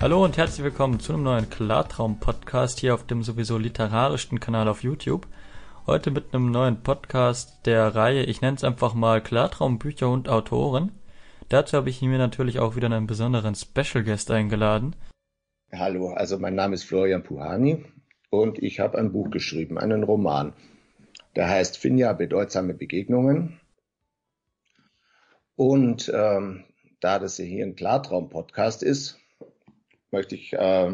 Hallo und herzlich willkommen zu einem neuen Klartraum-Podcast hier auf dem sowieso literarischsten Kanal auf YouTube. Heute mit einem neuen Podcast der Reihe, ich nenne es einfach mal Klartraumbücher und Autoren. Dazu habe ich mir natürlich auch wieder einen besonderen Special Guest eingeladen. Hallo, also mein Name ist Florian Puhani und ich habe ein Buch geschrieben, einen Roman. Der heißt Finja bedeutsame Begegnungen. Und ähm, da das hier ein Klartraum-Podcast ist, möchte ich äh,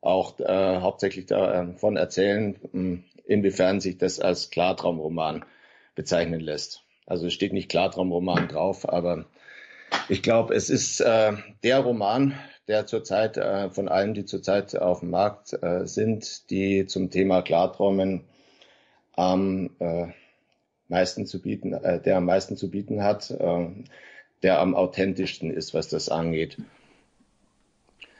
auch äh, hauptsächlich davon erzählen, hm, inwiefern sich das als Klartraumroman bezeichnen lässt. Also es steht nicht Klartraumroman drauf, aber ich glaube, es ist äh, der Roman, der zurzeit äh, von allen, die zurzeit auf dem Markt äh, sind, die zum Thema Klarträumen am äh, meisten zu bieten, äh, der am meisten zu bieten hat, äh, der am authentischsten ist, was das angeht.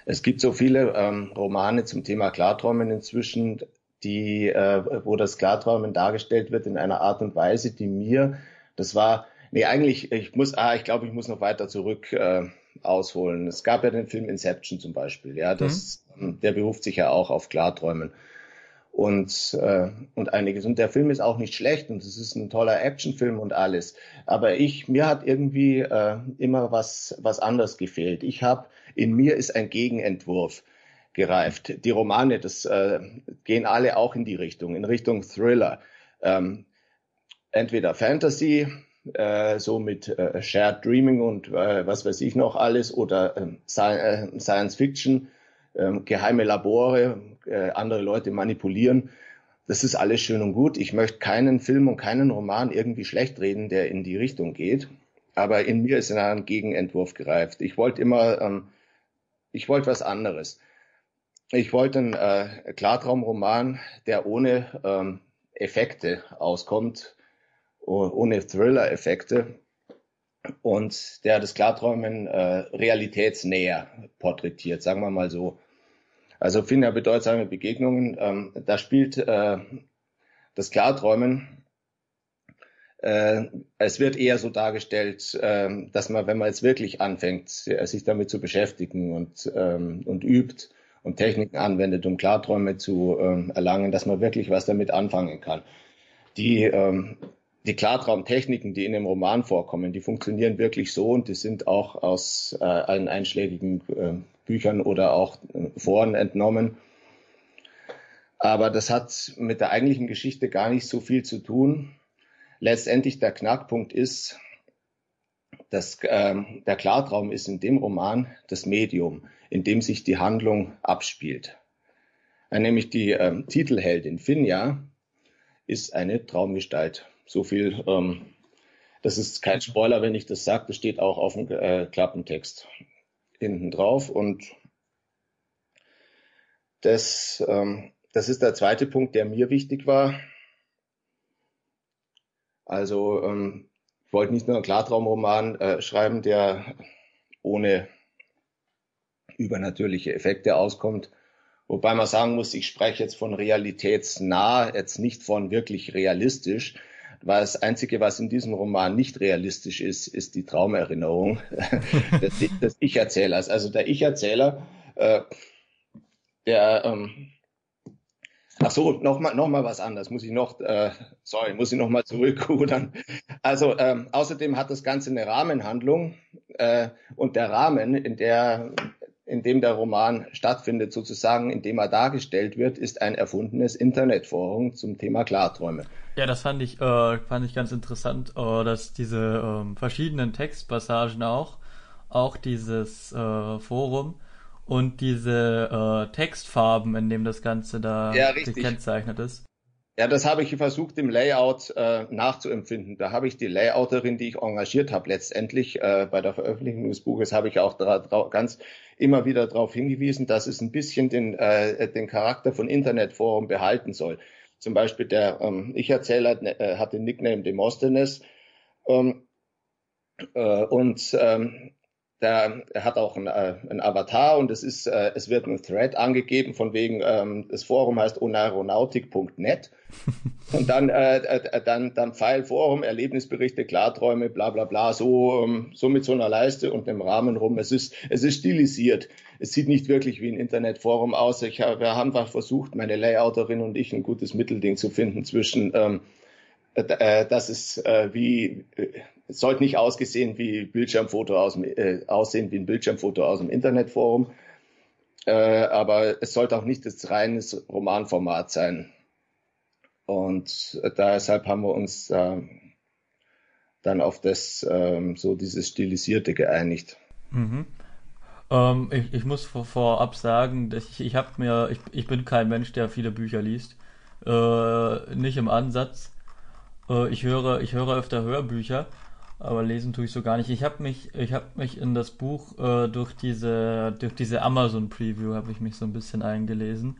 Es gibt so viele ähm, Romane zum Thema Klarträumen inzwischen, die, äh, wo das Klarträumen dargestellt wird in einer Art und Weise, die mir, das war, nee, eigentlich, ich muss, ah, ich glaube, ich muss noch weiter zurück äh, ausholen. Es gab ja den Film Inception zum Beispiel, ja, das, mhm. der beruft sich ja auch auf Klarträumen und, äh, und einiges. Und der Film ist auch nicht schlecht und es ist ein toller Actionfilm und alles. Aber ich, mir hat irgendwie äh, immer was, was anders gefehlt. Ich habe in mir ist ein Gegenentwurf gereift. Die Romane, das äh, gehen alle auch in die Richtung, in Richtung Thriller. Ähm, entweder Fantasy, äh, so mit äh, Shared Dreaming und äh, was weiß ich noch alles, oder ähm, äh, Science Fiction, äh, geheime Labore, äh, andere Leute manipulieren. Das ist alles schön und gut. Ich möchte keinen Film und keinen Roman irgendwie schlecht reden, der in die Richtung geht. Aber in mir ist ein Gegenentwurf gereift. Ich wollte immer ähm, ich wollte was anderes. Ich wollte einen äh, Klartraumroman, der ohne ähm, Effekte auskommt, ohne Thriller-Effekte und der das Klarträumen äh, realitätsnäher porträtiert, sagen wir mal so. Also Finja bedeutsame Begegnungen, ähm, da spielt äh, das Klarträumen äh, es wird eher so dargestellt, äh, dass man, wenn man jetzt wirklich anfängt, sich damit zu beschäftigen und, ähm, und übt und Techniken anwendet, um Klarträume zu ähm, erlangen, dass man wirklich was damit anfangen kann. Die, ähm, die Klartraumtechniken, die in dem Roman vorkommen, die funktionieren wirklich so und die sind auch aus äh, allen einschlägigen äh, Büchern oder auch äh, Foren entnommen. Aber das hat mit der eigentlichen Geschichte gar nicht so viel zu tun letztendlich der Knackpunkt ist, dass ähm, der Klartraum ist in dem Roman das Medium, in dem sich die Handlung abspielt. Äh, nämlich die ähm, Titelheldin Finja ist eine Traumgestalt. So viel, ähm, das ist kein Spoiler, wenn ich das sage, das steht auch auf dem äh, Klappentext hinten drauf. Und das, ähm, das ist der zweite Punkt, der mir wichtig war. Also ähm, ich wollte nicht nur einen Klartraumroman äh, schreiben, der ohne übernatürliche Effekte auskommt. Wobei man sagen muss, ich spreche jetzt von realitätsnah, jetzt nicht von wirklich realistisch, das Einzige, was in diesem Roman nicht realistisch ist, ist die Traumerinnerung des, des Ich-Erzählers. Also der Ich-Erzähler, äh, der ähm, Ach so, noch mal, noch mal was anderes. Muss ich noch, äh, sorry, muss ich noch mal zurückrudern. Also ähm, außerdem hat das Ganze eine Rahmenhandlung äh, und der Rahmen, in der in dem der Roman stattfindet, sozusagen, in dem er dargestellt wird, ist ein erfundenes Internetforum zum Thema Klarträume. Ja, das fand ich, äh, fand ich ganz interessant, äh, dass diese ähm, verschiedenen Textpassagen auch, auch dieses äh, Forum und diese äh, Textfarben, in dem das Ganze da ja, gekennzeichnet ist. Ja, das habe ich versucht im Layout äh, nachzuempfinden. Da habe ich die Layouterin, die ich engagiert habe, letztendlich äh, bei der Veröffentlichung des Buches, habe ich auch ganz immer wieder darauf hingewiesen, dass es ein bisschen den, äh, den Charakter von Internetforum behalten soll. Zum Beispiel der ähm, Ich-Erzähler äh, hat den Nickname Demosthenes ähm, äh, und ähm, der, er hat auch ein, äh, ein Avatar und es ist, äh, es wird ein Thread angegeben von wegen, ähm, das Forum heißt onaeronautik.net und dann, äh, äh, dann, dann Pfeil Forum, Erlebnisberichte, Klarträume, bla bla bla, so, ähm, so mit so einer Leiste und einem Rahmen rum. Es ist, es ist stilisiert. Es sieht nicht wirklich wie ein Internetforum aus. Ich, wir haben einfach versucht, meine Layouterin und ich ein gutes Mittelding zu finden zwischen ähm, äh, äh das ist äh, wie äh, es sollte nicht ausgesehen wie Bildschirmfoto aus dem, äh, aussehen wie ein Bildschirmfoto aus dem Internetforum, äh, aber es sollte auch nicht das reines Romanformat sein. Und äh, deshalb haben wir uns äh, dann auf das äh, so dieses stilisierte geeinigt. Mhm. Ähm, ich, ich, muss vor, vorab sagen, dass ich, ich habe mir, ich, ich bin kein Mensch, der viele Bücher liest, äh, nicht im Ansatz. Äh, ich höre, ich höre öfter Hörbücher aber lesen tue ich so gar nicht. Ich habe mich, ich habe mich in das Buch äh, durch diese, durch diese Amazon Preview habe ich mich so ein bisschen eingelesen.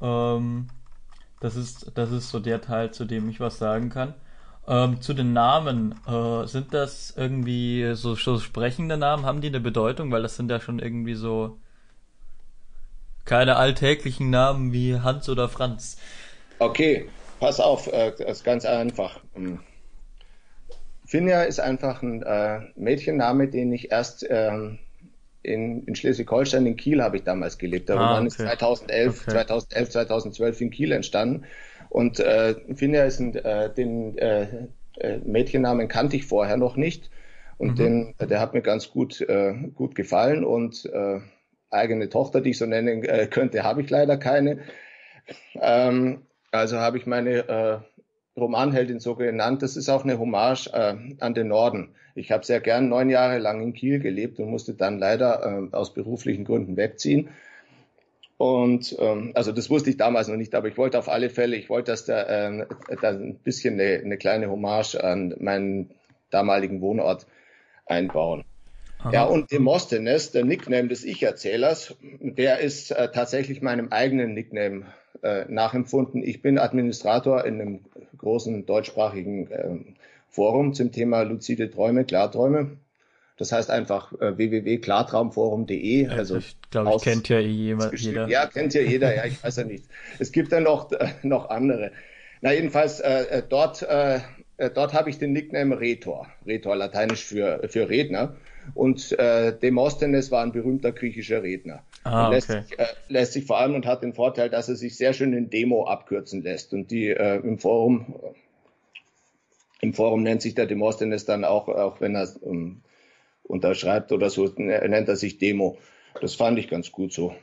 Ähm, das ist, das ist so der Teil, zu dem ich was sagen kann. Ähm, zu den Namen, äh, sind das irgendwie so, so sprechende Namen? Haben die eine Bedeutung? Weil das sind ja schon irgendwie so keine alltäglichen Namen wie Hans oder Franz. Okay, pass auf, äh, das ist ganz einfach. Hm. Finja ist einfach ein äh, Mädchenname, den ich erst ähm, in, in Schleswig-Holstein, in Kiel habe ich damals gelebt. Der ah, Roman okay. ist 2011, okay. 2011, 2012 in Kiel entstanden. Und äh, Finja ist ein, äh, den äh, äh, Mädchennamen kannte ich vorher noch nicht. Und mhm. den, der hat mir ganz gut, äh, gut gefallen. Und äh, eigene Tochter, die ich so nennen äh, könnte, habe ich leider keine. Ähm, also habe ich meine äh, Romanheldin so genannt. Das ist auch eine Hommage äh, an den Norden. Ich habe sehr gern neun Jahre lang in Kiel gelebt und musste dann leider äh, aus beruflichen Gründen wegziehen. Und ähm, also das wusste ich damals noch nicht, aber ich wollte auf alle Fälle, ich wollte, dass da, äh, da ein bisschen eine, eine kleine Hommage an meinen damaligen Wohnort einbauen. Aha. Ja, und Demosthenes, der Nickname des Ich-Erzählers, der ist äh, tatsächlich meinem eigenen Nickname äh, nachempfunden. Ich bin Administrator in einem großen deutschsprachigen äh, Forum zum Thema luzide Träume, Klarträume. Das heißt einfach äh, www.klartraumforum.de. Also ich glaube, kennt ja eh jeder. Ja, kennt ja jeder. Ja, ich weiß ja nicht. Es gibt dann noch äh, noch andere. Na jedenfalls äh, äh dort äh, äh, dort habe ich den Nickname Rhetor. Rhetor, lateinisch für für Redner. Und äh, Demosthenes war ein berühmter griechischer Redner. Ah, lässt, okay. sich, äh, lässt sich vor allem und hat den Vorteil, dass er sich sehr schön in Demo abkürzen lässt. Und die äh, im Forum im Forum nennt sich der Demosthenes dann auch, auch wenn er ähm, unterschreibt oder so, nennt er sich Demo. Das fand ich ganz gut so.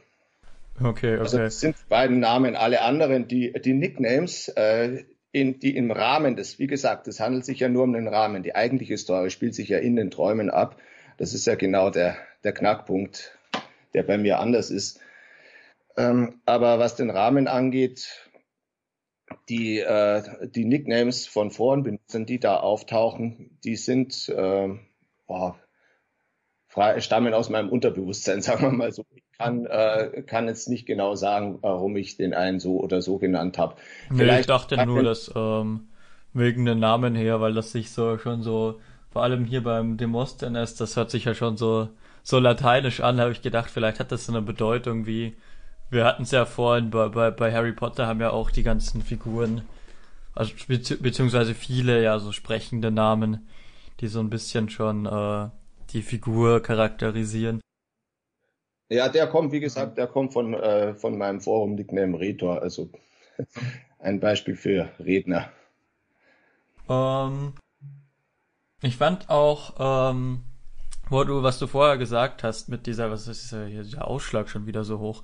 Okay, okay. Also das sind beiden Namen. Alle anderen, die, die Nicknames, äh, in, die im Rahmen des, wie gesagt, es handelt sich ja nur um den Rahmen. Die eigentliche Story spielt sich ja in den Träumen ab. Das ist ja genau der, der Knackpunkt, der bei mir anders ist. Ähm, aber was den Rahmen angeht, die, äh, die Nicknames von Forenbenutzern, die da auftauchen, die sind, äh, boah, stammen aus meinem Unterbewusstsein, sagen wir mal so. Ich kann, äh, kann jetzt nicht genau sagen, warum ich den einen so oder so genannt habe. Nee, ich dachte nur, dass ähm, wegen den Namen her, weil das sich so schon so vor allem hier beim Demosthenes, das hört sich ja schon so, so lateinisch an, habe ich gedacht, vielleicht hat das so eine Bedeutung wie, wir hatten es ja vorhin bei, bei, bei Harry Potter haben ja auch die ganzen Figuren, also bezieh beziehungsweise viele ja so sprechende Namen, die so ein bisschen schon äh, die Figur charakterisieren. Ja, der kommt, wie gesagt, der kommt von, äh, von meinem Forum Nickname Retor, also ein Beispiel für Redner. Ähm, ich fand auch, ähm, wo du, was du vorher gesagt hast, mit dieser, was ist hier, der Ausschlag schon wieder so hoch.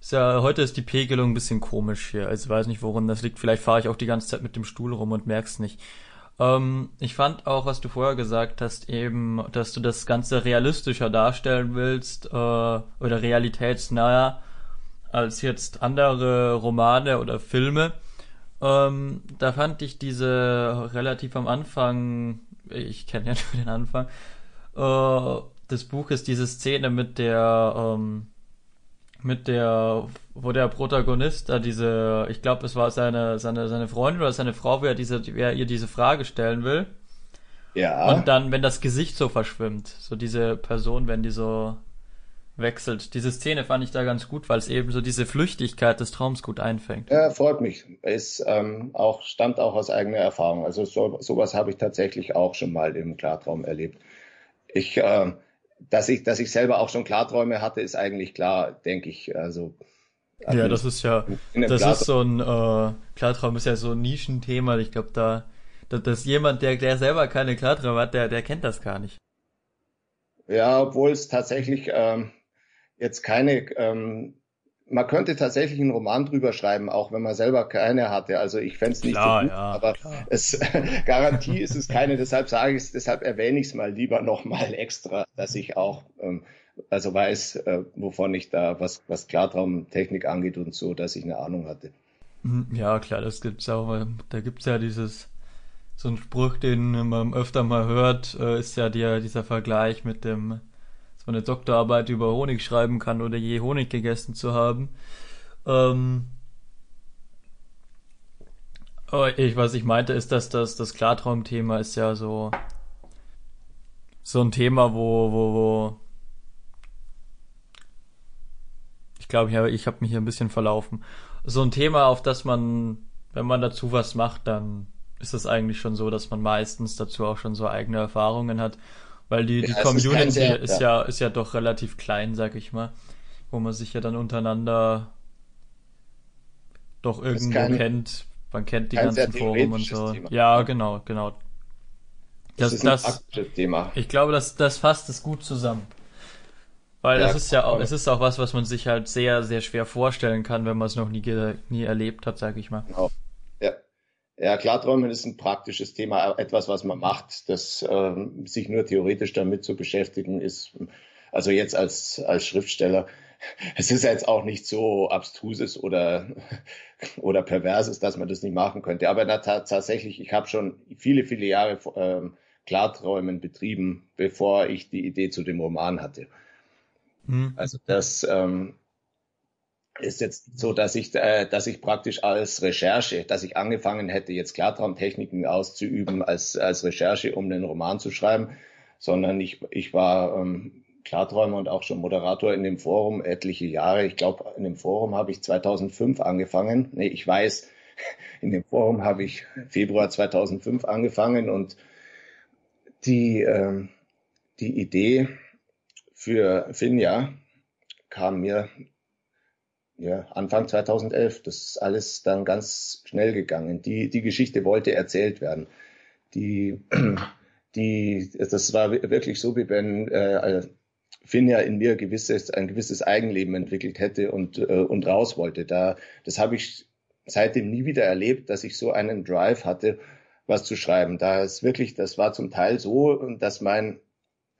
Ist ja, heute ist die Pegelung ein bisschen komisch hier. Also weiß nicht, woran das liegt. Vielleicht fahre ich auch die ganze Zeit mit dem Stuhl rum und merk's nicht. Ähm, ich fand auch, was du vorher gesagt hast, eben, dass du das Ganze realistischer darstellen willst, äh, oder realitätsnaher als jetzt andere Romane oder Filme. Ähm, da fand ich diese relativ am Anfang ich kenne ja nur den Anfang, äh, des Buches diese Szene mit der, ähm, mit der, wo der Protagonist da diese, ich glaube, es war seine, seine, seine Freundin oder seine Frau, wer diese, wer ihr diese Frage stellen will. Ja. Und dann, wenn das Gesicht so verschwimmt, so diese Person, wenn die so wechselt. Diese Szene fand ich da ganz gut, weil es eben so diese Flüchtigkeit des Traums gut einfängt. Ja, freut mich. Es ähm, auch, stammt auch aus eigener Erfahrung. Also so, sowas habe ich tatsächlich auch schon mal im Klartraum erlebt. Ich, äh, dass ich, dass ich selber auch schon Klarträume hatte, ist eigentlich klar, denke ich. Also ja, das ist ja, das Klartraum. ist so ein äh, Klartraum ist ja so ein Nischenthema. Ich glaube, da, da, dass jemand, der, der selber keine Klarträume hat, der, der kennt das gar nicht. Ja, obwohl es tatsächlich ähm, jetzt keine, ähm, man könnte tatsächlich einen Roman drüber schreiben, auch wenn man selber keine hatte. Also ich fände es nicht klar, so gut, ja, aber klar. es Garantie ist es keine. Deshalb sage ich es, deshalb erwähne ich es mal lieber nochmal extra, dass ich auch ähm, also weiß, äh, wovon ich da was was Klartraumtechnik angeht und so, dass ich eine Ahnung hatte. Hm, ja, klar, das gibt's auch. Da gibt's ja dieses so ein Spruch, den man öfter mal hört, äh, ist ja der, dieser Vergleich mit dem man eine Doktorarbeit über Honig schreiben kann oder je Honig gegessen zu haben. Ähm, ich, was ich meinte, ist, dass das, das Klartraumthema ist ja so, so ein Thema, wo, wo, wo, ich glaube, ich habe ich hab mich hier ein bisschen verlaufen. So ein Thema, auf das man, wenn man dazu was macht, dann ist es eigentlich schon so, dass man meistens dazu auch schon so eigene Erfahrungen hat weil die, die ja, Community ist, ist ja. ist ja doch relativ klein, sag ich mal. Wo man sich ja dann untereinander doch irgendwo kein, kennt. Man kennt die ganzen Foren und so. Thema. Ja, genau, genau. Das, das ist das, ein Thema. Ich glaube, das, das fasst es gut zusammen. Weil ja, das ist ja auch, es ist auch was, was man sich halt sehr, sehr schwer vorstellen kann, wenn man es noch nie, nie erlebt hat, sag ich mal. Genau. Ja, Klarträumen ist ein praktisches Thema, etwas, was man macht. Das äh, sich nur theoretisch damit zu beschäftigen, ist, also jetzt als, als Schriftsteller, es ist jetzt auch nicht so abstruses oder, oder perverses, dass man das nicht machen könnte. Aber da, tatsächlich, ich habe schon viele, viele Jahre ähm, Klarträumen betrieben, bevor ich die Idee zu dem Roman hatte. Hm. Also das, ähm, ist jetzt so, dass ich, äh, dass ich praktisch als Recherche, dass ich angefangen hätte, jetzt Klartraumtechniken auszuüben als, als Recherche, um einen Roman zu schreiben, sondern ich, ich war ähm, Klarträumer und auch schon Moderator in dem Forum etliche Jahre. Ich glaube, in dem Forum habe ich 2005 angefangen. Nee, ich weiß, in dem Forum habe ich Februar 2005 angefangen und die, ähm, die Idee für Finja kam mir ja, Anfang 2011. Das ist alles dann ganz schnell gegangen. Die, die Geschichte wollte erzählt werden. Die, die, das war wirklich so, wie wenn äh, Finja in mir gewisses, ein gewisses Eigenleben entwickelt hätte und, äh, und raus wollte. Da, das habe ich seitdem nie wieder erlebt, dass ich so einen Drive hatte, was zu schreiben. Da ist wirklich, das war zum Teil so, dass mein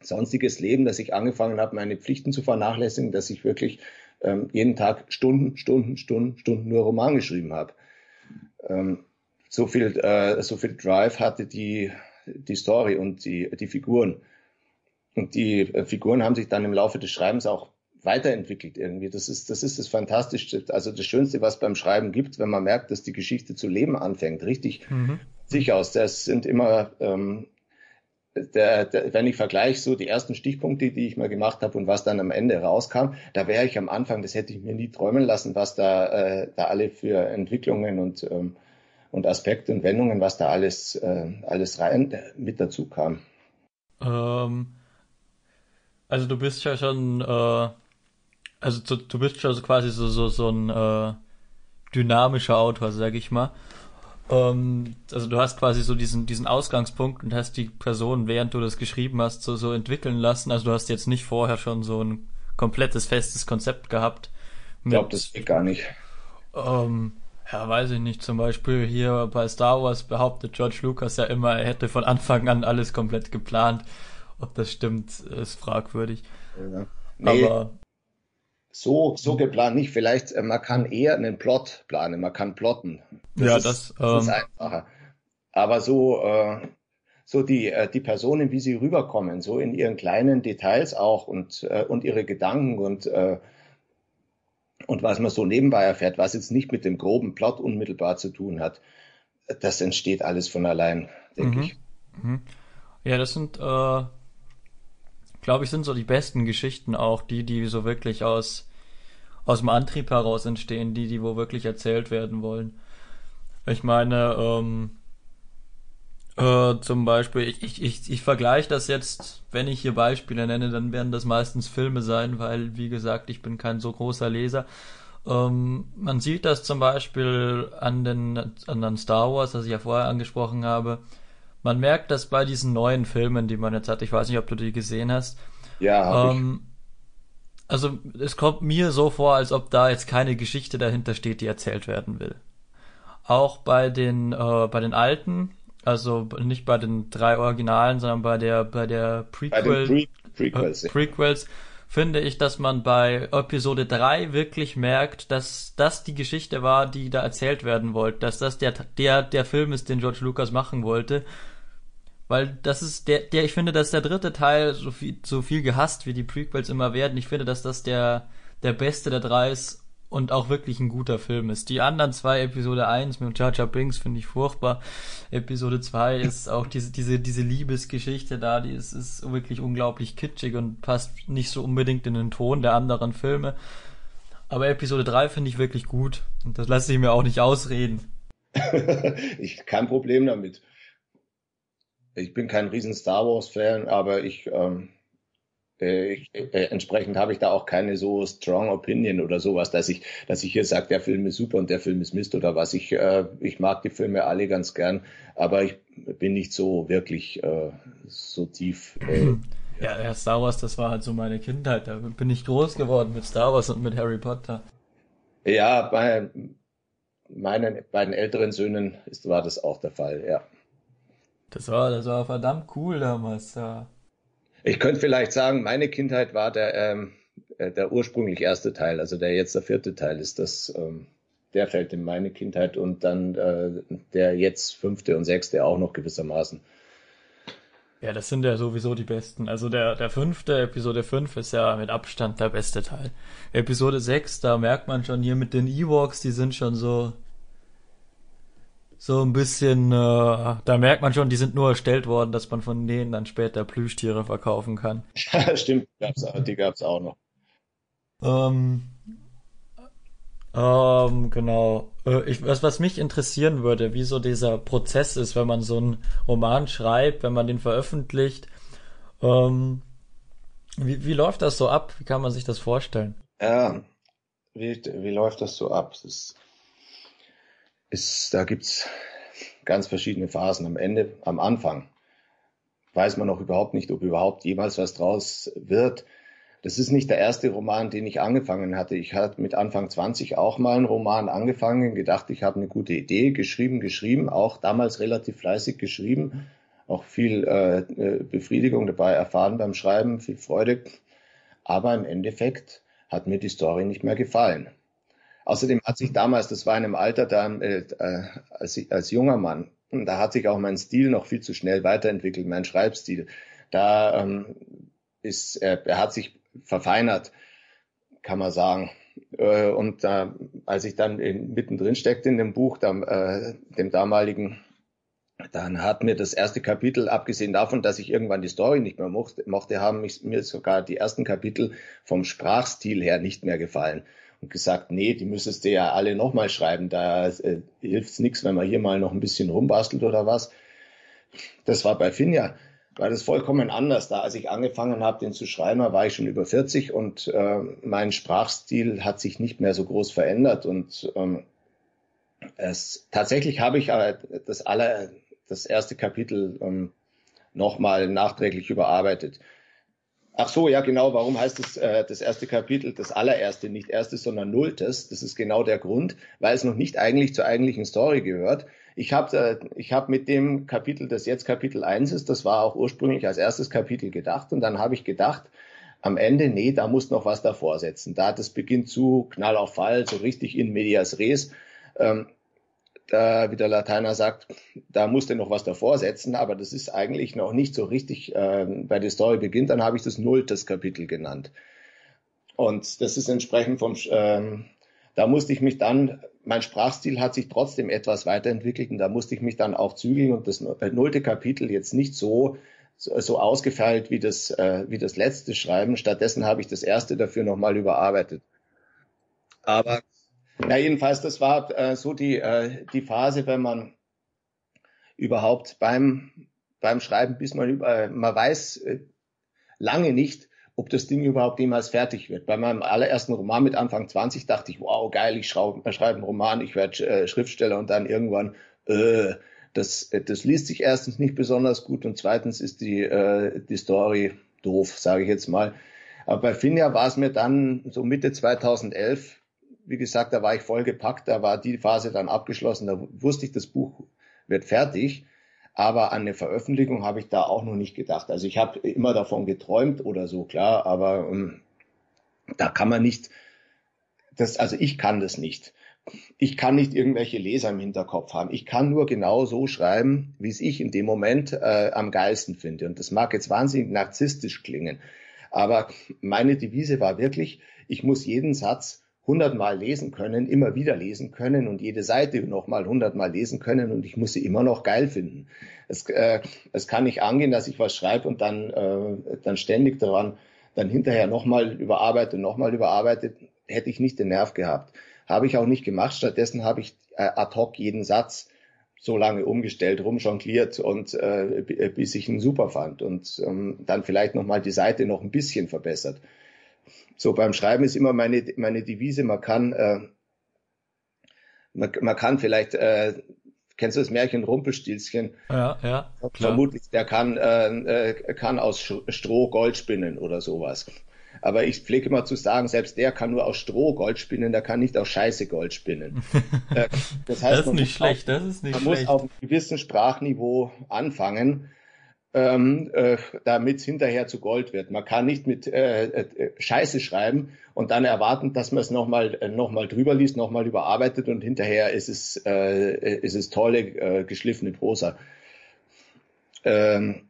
sonstiges Leben, dass ich angefangen habe, meine Pflichten zu vernachlässigen, dass ich wirklich ähm, jeden Tag Stunden, Stunden, Stunden, Stunden nur Roman geschrieben habe. Ähm, so viel, äh, so viel Drive hatte die, die Story und die, die Figuren. Und die äh, Figuren haben sich dann im Laufe des Schreibens auch weiterentwickelt irgendwie. Das ist, das ist das Fantastische, also das Schönste, was beim Schreiben gibt, wenn man merkt, dass die Geschichte zu leben anfängt, richtig mhm. sich aus. Das sind immer ähm, der, der, wenn ich vergleiche so die ersten Stichpunkte, die ich mal gemacht habe und was dann am Ende rauskam, da wäre ich am Anfang, das hätte ich mir nie träumen lassen, was da, äh, da alle für Entwicklungen und, ähm, und Aspekte und Wendungen, was da alles, äh, alles rein äh, mit dazu kam. Ähm, also du bist ja schon, äh, also du, du bist schon quasi so, so, so ein äh, dynamischer Autor, sag ich mal. Ähm, also du hast quasi so diesen, diesen Ausgangspunkt und hast die Person, während du das geschrieben hast, so, so entwickeln lassen. Also du hast jetzt nicht vorher schon so ein komplettes, festes Konzept gehabt. Ich glaube, das geht gar nicht. Ähm, ja, weiß ich nicht. Zum Beispiel hier bei Star Wars behauptet George Lucas ja immer, er hätte von Anfang an alles komplett geplant. Ob das stimmt, ist fragwürdig. Ja. Nee, Aber so, so geplant nicht. Vielleicht, äh, man kann eher einen Plot planen, man kann plotten. Das ja, ist, das, das ist ähm, einfacher. Aber so, äh, so die, äh, die Personen, wie sie rüberkommen, so in ihren kleinen Details auch und, und ihre Gedanken und, und was man so nebenbei erfährt, was jetzt nicht mit dem groben Plot unmittelbar zu tun hat, das entsteht alles von allein, denke mhm. ich. Mhm. Ja, das sind, äh, glaube ich, sind so die besten Geschichten auch, die, die so wirklich aus, aus dem Antrieb heraus entstehen, die, die wo wirklich erzählt werden wollen. Ich meine, ähm, äh, zum Beispiel, ich, ich, ich, ich vergleiche das jetzt, wenn ich hier Beispiele nenne, dann werden das meistens Filme sein, weil, wie gesagt, ich bin kein so großer Leser. Ähm, man sieht das zum Beispiel an den, an den Star Wars, das ich ja vorher angesprochen habe. Man merkt das bei diesen neuen Filmen, die man jetzt hat. Ich weiß nicht, ob du die gesehen hast. Ja, ähm, also es kommt mir so vor, als ob da jetzt keine Geschichte dahinter steht, die erzählt werden will. Auch bei den äh, bei den alten, also nicht bei den drei Originalen, sondern bei der bei der Prequel, bei den Pre Prequels, äh, Prequels finde ich, dass man bei Episode 3 wirklich merkt, dass das die Geschichte war, die da erzählt werden wollte, dass das der der der Film ist, den George Lucas machen wollte. Weil das ist der, der, ich finde, dass der dritte Teil so viel, so viel gehasst, wie die Prequels immer werden. Ich finde, dass das der, der beste der drei ist und auch wirklich ein guter Film ist. Die anderen zwei, Episode 1 mit Jar Jar Binks, finde ich furchtbar. Episode 2 ist auch diese, diese, diese Liebesgeschichte da, die ist, ist wirklich unglaublich kitschig und passt nicht so unbedingt in den Ton der anderen Filme. Aber Episode 3 finde ich wirklich gut. Und das lasse ich mir auch nicht ausreden. ich kein Problem damit. Ich bin kein riesen Star Wars Fan, aber ich ähm, äh, äh, entsprechend habe ich da auch keine so strong Opinion oder sowas, dass ich, dass ich hier sage, der Film ist super und der Film ist Mist oder was. Ich, äh, ich mag die Filme alle ganz gern, aber ich bin nicht so wirklich äh, so tief. Äh, ja, ja, Star Wars, das war halt so meine Kindheit. Da bin ich groß geworden mit Star Wars und mit Harry Potter. Ja, bei meinen beiden älteren Söhnen ist, war das auch der Fall, ja. Das war, das war verdammt cool damals, ja. Ich könnte vielleicht sagen, meine Kindheit war der, ähm, äh, der ursprünglich erste Teil, also der jetzt der vierte Teil ist, das, ähm, der fällt in meine Kindheit und dann äh, der jetzt fünfte und sechste auch noch gewissermaßen. Ja, das sind ja sowieso die besten. Also der, der fünfte, Episode 5 ist ja mit Abstand der beste Teil. Episode 6, da merkt man schon hier mit den Ewoks, die sind schon so, so ein bisschen, äh, da merkt man schon, die sind nur erstellt worden, dass man von denen dann später Plüschtiere verkaufen kann. Ja, stimmt, die gab's, die gab's auch noch. Ähm, ähm, genau. Äh, ich, was, was mich interessieren würde, wie so dieser Prozess ist, wenn man so einen Roman schreibt, wenn man den veröffentlicht. Ähm, wie, wie läuft das so ab? Wie kann man sich das vorstellen? Ja, wie, wie läuft das so ab? Das ist, da gibt's ganz verschiedene Phasen. Am Ende, am Anfang weiß man noch überhaupt nicht, ob überhaupt jemals was draus wird. Das ist nicht der erste Roman, den ich angefangen hatte. Ich hatte mit Anfang 20 auch mal einen Roman angefangen, gedacht, ich habe eine gute Idee, geschrieben, geschrieben, auch damals relativ fleißig geschrieben, auch viel äh, äh Befriedigung dabei erfahren beim Schreiben, viel Freude. Aber im Endeffekt hat mir die Story nicht mehr gefallen. Außerdem hat sich damals, das war in einem Alter da, äh, als, als junger Mann, da hat sich auch mein Stil noch viel zu schnell weiterentwickelt, mein Schreibstil. Da ähm, ist, er, er hat sich verfeinert, kann man sagen. Äh, und äh, als ich dann in, mittendrin steckte in dem Buch, dem, äh, dem damaligen, dann hat mir das erste Kapitel, abgesehen davon, dass ich irgendwann die Story nicht mehr mochte, mochte haben mich, mir sogar die ersten Kapitel vom Sprachstil her nicht mehr gefallen und gesagt, nee, die müsstest du ja alle nochmal schreiben. Da äh, hilft's nichts, wenn man hier mal noch ein bisschen rumbastelt oder was. Das war bei Finja, war das vollkommen anders. Da, als ich angefangen habe, den zu schreiben, war ich schon über 40 und äh, mein Sprachstil hat sich nicht mehr so groß verändert. Und ähm, es, tatsächlich habe ich äh, das aller, das erste Kapitel ähm, nochmal nachträglich überarbeitet. Ach so, ja genau. Warum heißt es äh, das erste Kapitel das allererste, nicht erstes, sondern nulltes? Das ist genau der Grund, weil es noch nicht eigentlich zur eigentlichen Story gehört. Ich habe äh, ich hab mit dem Kapitel, das jetzt Kapitel 1 ist, das war auch ursprünglich als erstes Kapitel gedacht und dann habe ich gedacht, am Ende, nee, da muss noch was davor setzen. Da das beginnt zu Knall auf Fall, so richtig in medias res. Ähm, da, wie der Lateiner sagt, da musste noch was davor setzen, aber das ist eigentlich noch nicht so richtig, äh, bei der Story beginnt, dann habe ich das nulltes Kapitel genannt. Und das ist entsprechend vom, ähm, da musste ich mich dann, mein Sprachstil hat sich trotzdem etwas weiterentwickelt und da musste ich mich dann auch zügeln und das nullte Kapitel jetzt nicht so so, so ausgefeilt wie das, äh, wie das letzte Schreiben. Stattdessen habe ich das erste dafür nochmal überarbeitet. Aber ja, jedenfalls, das war äh, so die, äh, die Phase, wenn man überhaupt beim, beim Schreiben, bis man über, man weiß äh, lange nicht, ob das Ding überhaupt jemals fertig wird. Bei meinem allerersten Roman mit Anfang 20 dachte ich, wow, geil, ich schreibe, schreibe einen Roman, ich werde äh, Schriftsteller und dann irgendwann, äh, das, das liest sich erstens nicht besonders gut und zweitens ist die, äh, die Story doof, sage ich jetzt mal. Aber bei Finja war es mir dann so Mitte 2011 wie gesagt, da war ich voll gepackt, da war die Phase dann abgeschlossen, da wusste ich, das Buch wird fertig. Aber an eine Veröffentlichung habe ich da auch noch nicht gedacht. Also ich habe immer davon geträumt oder so, klar, aber ähm, da kann man nicht, das, also ich kann das nicht. Ich kann nicht irgendwelche Leser im Hinterkopf haben. Ich kann nur genau so schreiben, wie es ich in dem Moment äh, am geilsten finde. Und das mag jetzt wahnsinnig narzisstisch klingen. Aber meine Devise war wirklich, ich muss jeden Satz hundertmal lesen können, immer wieder lesen können und jede Seite nochmal hundertmal lesen können und ich muss sie immer noch geil finden. Es, äh, es kann nicht angehen, dass ich was schreibe und dann, äh, dann ständig daran, dann hinterher nochmal überarbeitet, nochmal überarbeitet, hätte ich nicht den Nerv gehabt. Habe ich auch nicht gemacht. Stattdessen habe ich äh, ad hoc jeden Satz so lange umgestellt, rumjongliert und äh, bis ich ihn super fand und ähm, dann vielleicht nochmal die Seite noch ein bisschen verbessert. So beim Schreiben ist immer meine, meine Devise, man kann, äh, man, man kann vielleicht, äh, kennst du das Märchen Rumpelstilzchen? Ja, ja. Klar. Vermutlich, der kann, äh, äh kann aus Stroh Gold spinnen oder sowas. Aber ich pflege immer zu sagen, selbst der kann nur aus Stroh Gold spinnen, der kann nicht aus Scheiße Gold spinnen. Äh, das heißt, das ist nicht schlecht, auf, das ist nicht man schlecht. muss auf einem gewissen Sprachniveau anfangen ähm, äh, damit hinterher zu Gold wird. Man kann nicht mit äh, äh, Scheiße schreiben und dann erwarten, dass man es nochmal äh, noch mal drüber liest, nochmal überarbeitet und hinterher ist es, äh, ist es tolle, äh, geschliffene Prosa. Ähm,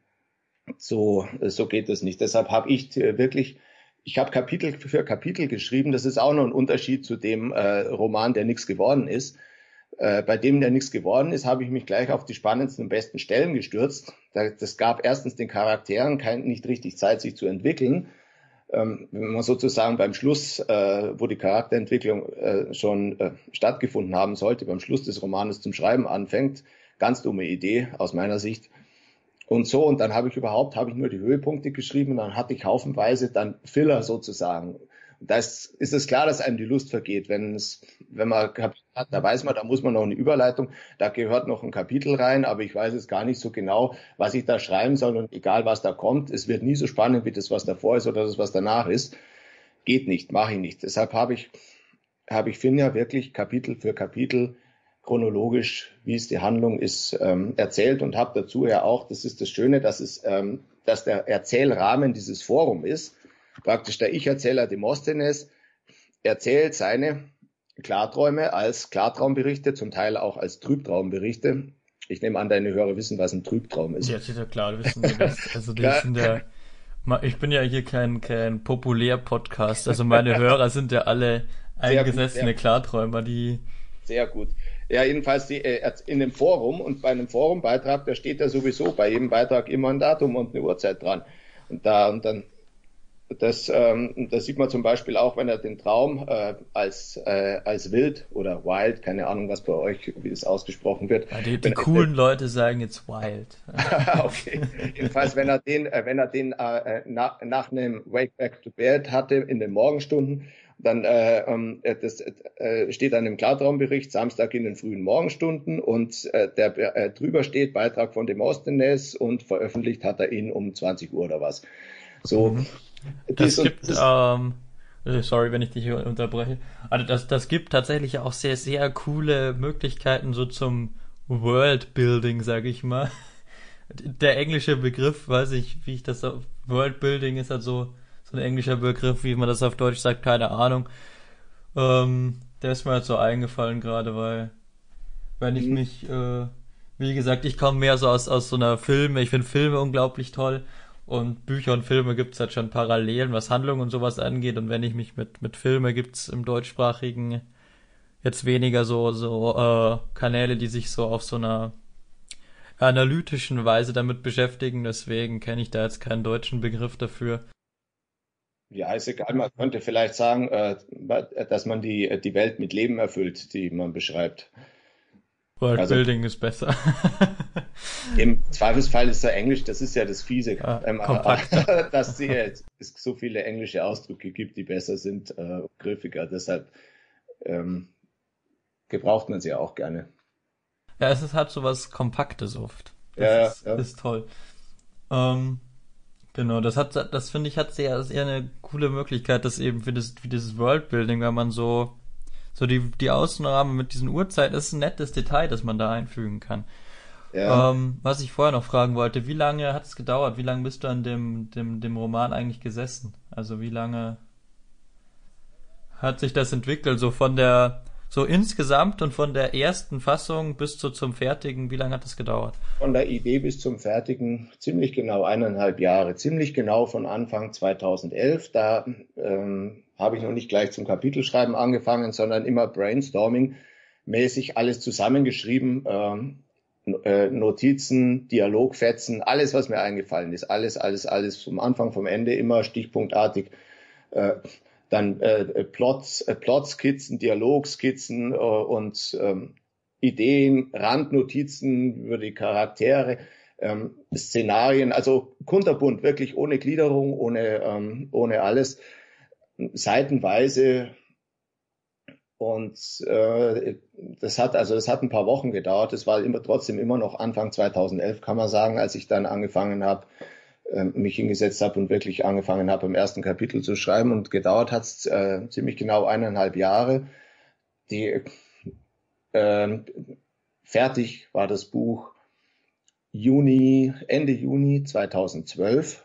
so, so geht es nicht. Deshalb habe ich wirklich, ich habe Kapitel für Kapitel geschrieben. Das ist auch noch ein Unterschied zu dem äh, Roman, der nichts geworden ist. Äh, bei dem der nichts geworden ist, habe ich mich gleich auf die spannendsten und besten Stellen gestürzt. Das gab erstens den Charakteren kein, nicht richtig Zeit, sich zu entwickeln. Ähm, wenn man sozusagen beim Schluss, äh, wo die Charakterentwicklung äh, schon äh, stattgefunden haben sollte, beim Schluss des Romanes zum Schreiben anfängt, ganz dumme Idee aus meiner Sicht. Und so, und dann habe ich überhaupt, habe ich nur die Höhepunkte geschrieben dann hatte ich haufenweise dann Filler sozusagen da ist, es klar, dass einem die Lust vergeht. Wenn es, wenn man Kapitel hat, da weiß man, da muss man noch eine Überleitung, da gehört noch ein Kapitel rein, aber ich weiß es gar nicht so genau, was ich da schreiben soll und egal was da kommt, es wird nie so spannend wie das, was davor ist oder das, was danach ist. Geht nicht, mache ich nicht. Deshalb habe ich, habe ich Finja wirklich Kapitel für Kapitel chronologisch, wie es die Handlung ist, ähm, erzählt und habe dazu ja auch, das ist das Schöne, dass es, ähm, dass der Erzählrahmen dieses Forum ist praktisch der Ich-Erzähler Demosthenes erzählt seine Klarträume als Klartraumberichte, zum Teil auch als Trübtraumberichte. Ich nehme an, deine Hörer wissen, was ein Trübtraum ist. Ja, ja klar, wissen die das. Also die sind ja, ich bin ja hier kein, kein Populär-Podcast, also meine Hörer sind ja alle eingesessene gut, Klarträumer, die... Sehr gut. Ja, jedenfalls die, äh, in dem Forum und bei einem Forumbeitrag, da steht ja sowieso bei jedem Beitrag immer ein Datum und eine Uhrzeit dran. Und da, und dann das, ähm, das sieht man zum Beispiel auch, wenn er den Traum äh, als, äh, als wild oder wild, keine Ahnung, was bei euch, wie das ausgesprochen wird. Ja, die, die coolen er, Leute sagen jetzt wild. okay. Jedenfalls, wenn er den, äh, wenn er den äh, nach, nach einem Wake Back to Bed hatte in den Morgenstunden, dann äh, ähm, äh, das äh, steht dann im Klartraumbericht Samstag in den frühen Morgenstunden und äh, der äh, drüber steht Beitrag von dem Ostenes und veröffentlicht hat er ihn um 20 Uhr oder was. So. Mhm. Das gibt, ähm, äh, sorry, wenn ich dich hier unterbreche. Also das, das gibt tatsächlich auch sehr, sehr coole Möglichkeiten so zum Worldbuilding, sag ich mal. Der englische Begriff, weiß ich, wie ich das auf Worldbuilding ist halt so, so ein englischer Begriff, wie man das auf Deutsch sagt, keine Ahnung. Ähm, der ist mir halt so eingefallen gerade, weil wenn ich mhm. mich, äh, wie gesagt, ich komme mehr so aus, aus so einer Filme, ich finde Filme unglaublich toll und Bücher und Filme gibt's halt schon Parallelen, was Handlung und sowas angeht. Und wenn ich mich mit, mit Filme gibt's im deutschsprachigen jetzt weniger so, so äh, Kanäle, die sich so auf so einer analytischen Weise damit beschäftigen, deswegen kenne ich da jetzt keinen deutschen Begriff dafür. Ja, ist egal. Man könnte vielleicht sagen, äh, dass man die, die Welt mit Leben erfüllt, die man beschreibt. Worldbuilding also, ist besser. Im Zweifelsfall ist da Englisch, das ist ja das Fiese, ja, ähm, dass die, es so viele englische Ausdrücke gibt, die besser sind, äh, griffiger. Deshalb ähm, gebraucht man sie auch gerne. Ja, es ist halt so was Kompaktes oft. Das ja, ist, ja. ist toll. Ähm, genau, das hat, das finde ich, hat sehr, sehr eine coole Möglichkeit, das eben für das, wie dieses Worldbuilding, wenn man so, so die, die Außenrahmen mit diesen Uhrzeiten, ist ein nettes Detail, das man da einfügen kann. Ja. Ähm, was ich vorher noch fragen wollte, wie lange hat es gedauert? Wie lange bist du an dem, dem, dem Roman eigentlich gesessen? Also wie lange hat sich das entwickelt? So von der, so insgesamt und von der ersten Fassung bis zu, zum fertigen, wie lange hat das gedauert? Von der Idee bis zum fertigen ziemlich genau eineinhalb Jahre, ziemlich genau von Anfang 2011. Da ähm, habe ich noch nicht gleich zum Kapitelschreiben angefangen, sondern immer Brainstorming mäßig alles zusammengeschrieben. Ähm, äh, Notizen, Dialogfetzen, alles, was mir eingefallen ist, alles, alles, alles vom Anfang, vom Ende immer stichpunktartig. Äh, dann äh, Plots, äh, Plotskizzen, Dialogskizzen äh, und ähm, Ideen, Randnotizen über die Charaktere, ähm, Szenarien, also kunterbunt, wirklich ohne Gliederung, ohne, ähm, ohne alles, seitenweise. Und äh, das hat also das hat ein paar Wochen gedauert. Es war immer trotzdem immer noch Anfang 2011, kann man sagen, als ich dann angefangen habe, ähm, mich hingesetzt habe und wirklich angefangen habe, im ersten Kapitel zu schreiben. Und gedauert hat es äh, ziemlich genau eineinhalb Jahre. Die, äh, fertig war das Buch Juni, Ende Juni 2012.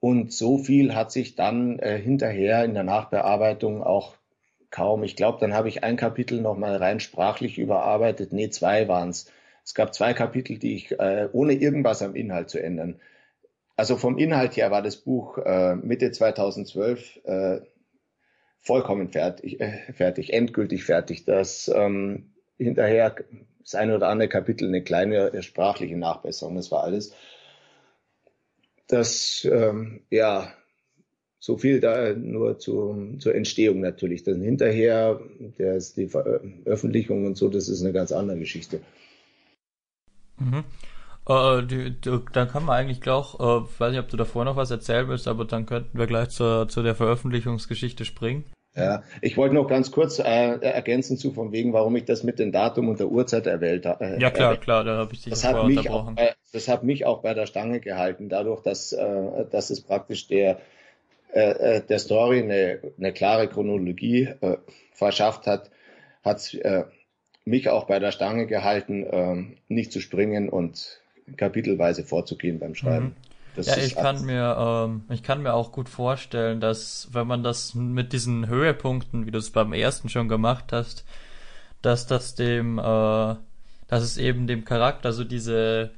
Und so viel hat sich dann äh, hinterher in der Nachbearbeitung auch kaum. Ich glaube, dann habe ich ein Kapitel nochmal rein sprachlich überarbeitet. Nee, zwei waren es. Es gab zwei Kapitel, die ich, äh, ohne irgendwas am Inhalt zu ändern, also vom Inhalt her war das Buch äh, Mitte 2012 äh, vollkommen fertig, äh, fertig, endgültig fertig. Das ähm, hinterher das eine oder andere Kapitel eine kleine äh, sprachliche Nachbesserung, das war alles. Das, ähm, ja, so viel da nur zu, zur Entstehung natürlich. Dann hinterher, der ist die Veröffentlichung und so, das ist eine ganz andere Geschichte. Mhm. Äh, die, die, dann kann man eigentlich auch, äh, weiß nicht, ob du davor noch was erzählen willst, aber dann könnten wir gleich zur, zu der Veröffentlichungsgeschichte springen. Ja, ich wollte noch ganz kurz äh, ergänzen zu von wegen, warum ich das mit dem Datum und der Uhrzeit erwählt habe. Äh, ja klar, klar, da habe ich dich das hat mich unterbrochen. Auch, das hat mich auch bei der Stange gehalten, dadurch, dass, äh, dass es praktisch der äh, äh der Story eine, eine klare Chronologie äh, verschafft hat, hat äh, mich auch bei der Stange gehalten, äh, nicht zu springen und kapitelweise vorzugehen beim Schreiben. Mhm. Das ja, ich kann mir, ähm, ich kann mir auch gut vorstellen, dass wenn man das mit diesen Höhepunkten, wie du es beim ersten schon gemacht hast, dass das dem, äh, dass es eben dem Charakter so diese,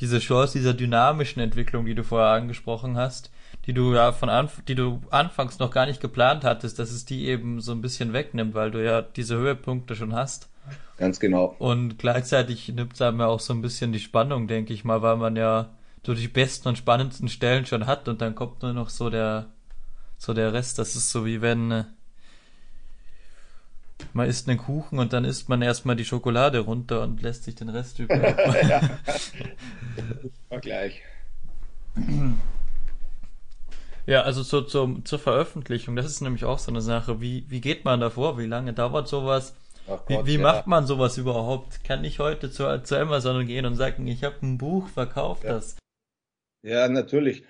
diese Chance dieser dynamischen Entwicklung, die du vorher angesprochen hast, die du ja von Anf die du anfangs noch gar nicht geplant hattest, dass es die eben so ein bisschen wegnimmt, weil du ja diese Höhepunkte schon hast. Ganz genau. Und gleichzeitig nimmt es einem ja auch so ein bisschen die Spannung, denke ich mal, weil man ja so die besten und spannendsten Stellen schon hat und dann kommt nur noch so der, so der Rest. Das ist so wie wenn äh, man isst einen Kuchen und dann isst man erstmal die Schokolade runter und lässt sich den Rest übrig. ja. Ja, also so, zur, zur Veröffentlichung, das ist nämlich auch so eine Sache. Wie, wie geht man davor? Wie lange dauert sowas? Gott, wie, wie ja. macht man sowas überhaupt? Kann ich heute zu, zu Amazon gehen und sagen, ich habe ein Buch, verkauft ja. das? Ja, natürlich.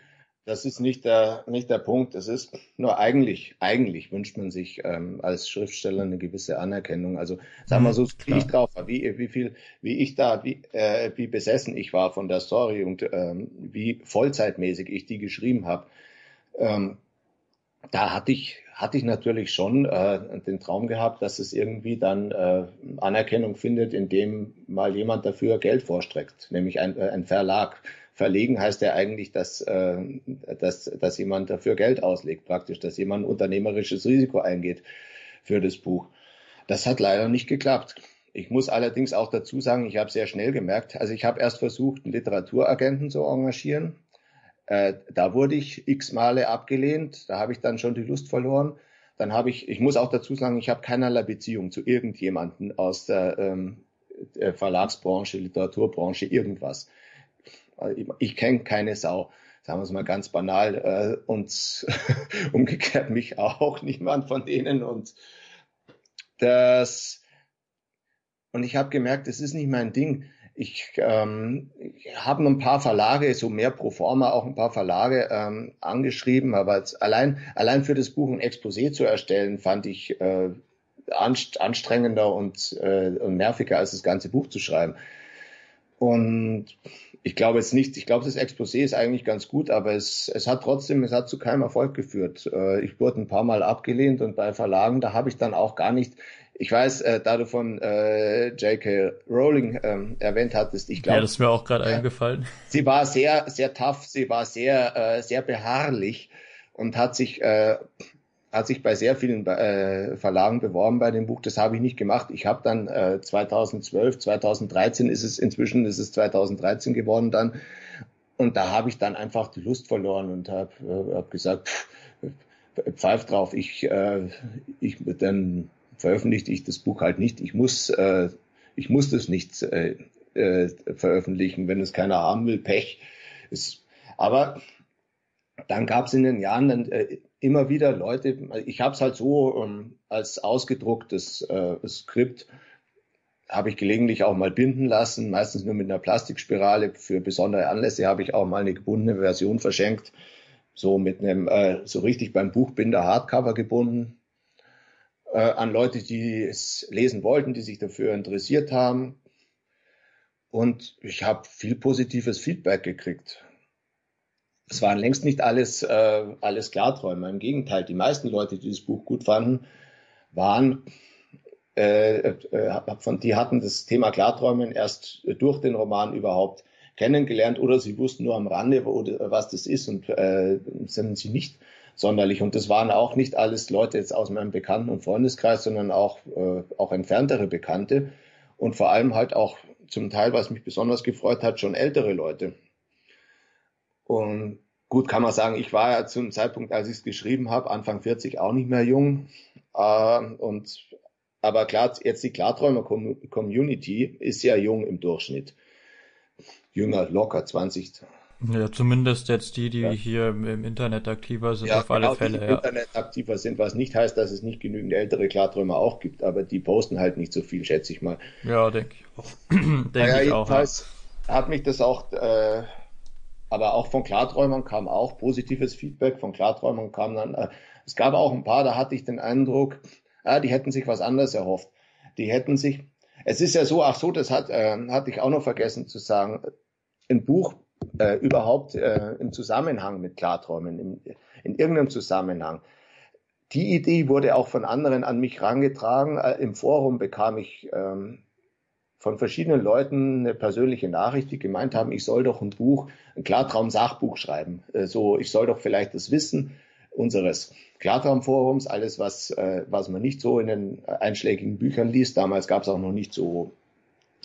Das ist nicht der, nicht der Punkt. Es ist nur eigentlich, eigentlich wünscht man sich ähm, als Schriftsteller eine gewisse Anerkennung. Also sagen wir mhm, so, wie ich drauf war, wie, wie viel, wie ich da, wie, äh, wie besessen ich war von der Story und ähm, wie vollzeitmäßig ich die geschrieben habe. Ähm, da hatte ich hatte ich natürlich schon äh, den Traum gehabt, dass es irgendwie dann äh, Anerkennung findet, indem mal jemand dafür Geld vorstreckt, nämlich ein, äh, ein Verlag. Verlegen heißt ja eigentlich, dass, äh, dass, dass jemand dafür Geld auslegt, praktisch, dass jemand ein unternehmerisches Risiko eingeht für das Buch. Das hat leider nicht geklappt. Ich muss allerdings auch dazu sagen, ich habe sehr schnell gemerkt, also ich habe erst versucht, einen Literaturagenten zu engagieren. Äh, da wurde ich x Male abgelehnt, da habe ich dann schon die Lust verloren. Dann habe ich, ich muss auch dazu sagen, ich habe keinerlei Beziehung zu irgendjemanden aus der, ähm, Verlagsbranche, Literaturbranche, irgendwas. Ich, kenne keine Sau sagen wir es mal ganz banal, äh, und umgekehrt mich auch niemand von denen. Und das, und ich habe gemerkt, das ist nicht mein Ding. Ich, ähm, habe ein paar Verlage, so mehr pro forma, auch ein paar Verlage ähm, angeschrieben, aber allein, allein für das Buch ein Exposé zu erstellen, fand ich äh, anstrengender und, äh, und nerviger, als das ganze Buch zu schreiben. Und ich glaube jetzt nicht, ich glaube, das Exposé ist eigentlich ganz gut, aber es, es hat trotzdem, es hat zu keinem Erfolg geführt. Äh, ich wurde ein paar Mal abgelehnt und bei Verlagen, da habe ich dann auch gar nicht, ich weiß, äh, da du von äh, J.K. Rowling ähm, erwähnt hattest, ich glaube. Ja, das ist mir auch gerade äh, eingefallen. Sie war sehr, sehr tough, sie war sehr, äh, sehr beharrlich und hat sich äh, hat sich bei sehr vielen äh, Verlagen beworben bei dem Buch. Das habe ich nicht gemacht. Ich habe dann äh, 2012, 2013 ist es inzwischen, ist es 2013 geworden dann. Und da habe ich dann einfach die Lust verloren und habe äh, hab gesagt, pff, pfeif drauf, ich, äh, ich dann veröffentlichte ich das Buch halt nicht. Ich muss, äh, ich muss das nicht äh, äh, veröffentlichen, wenn es keiner haben will, Pech. Es, aber dann gab es in den Jahren dann, äh, immer wieder Leute, ich habe es halt so ähm, als ausgedrucktes äh, Skript, habe ich gelegentlich auch mal binden lassen, meistens nur mit einer Plastikspirale. Für besondere Anlässe habe ich auch mal eine gebundene Version verschenkt, so mit einem, äh, so richtig beim Buchbinder Hardcover gebunden, äh, an Leute, die es lesen wollten, die sich dafür interessiert haben. Und ich habe viel positives Feedback gekriegt. Es waren längst nicht alles, äh, alles Klarträume. Im Gegenteil, die meisten Leute, die das Buch gut fanden, waren, äh, äh, von, die hatten das Thema Klarträumen erst durch den Roman überhaupt kennengelernt oder sie wussten nur am Rande, wo, was das ist und äh, sind sie nicht sonderlich. Und das waren auch nicht alles Leute jetzt aus meinem Bekannten- und Freundeskreis, sondern auch, äh, auch entferntere Bekannte und vor allem halt auch zum Teil, was mich besonders gefreut hat, schon ältere Leute. Und gut kann man sagen, ich war ja zum Zeitpunkt, als ich es geschrieben habe, Anfang 40 auch nicht mehr jung. Äh, und aber klar, jetzt die Klarträumer-Community ist ja jung im Durchschnitt. Jünger, locker 20. Ja, zumindest jetzt die, die ja. hier im Internet aktiver sind, ja, auf alle genau, Fälle. Die ja. Internet aktiver sind, was nicht heißt, dass es nicht genügend ältere Klarträumer auch gibt, aber die posten halt nicht so viel, schätze ich mal. Ja, denke ich auch. denke ja, ich auch. Jedenfalls hat mich das auch äh, aber auch von Klarträumern kam auch positives Feedback. Von Klarträumern kam dann, äh, es gab auch ein paar, da hatte ich den Eindruck, ah, die hätten sich was anderes erhofft. Die hätten sich, es ist ja so, ach so, das hat, äh, hatte ich auch noch vergessen zu sagen, ein Buch äh, überhaupt äh, im Zusammenhang mit Klarträumen, in, in irgendeinem Zusammenhang. Die Idee wurde auch von anderen an mich rangetragen. Äh, Im Forum bekam ich ähm, von verschiedenen Leuten eine persönliche Nachricht, die gemeint haben, ich soll doch ein Buch, ein Klartraum-Sachbuch schreiben. Äh, so, ich soll doch vielleicht das Wissen unseres Klartraumforums, alles, was, äh, was man nicht so in den einschlägigen Büchern liest, damals gab es auch noch nicht so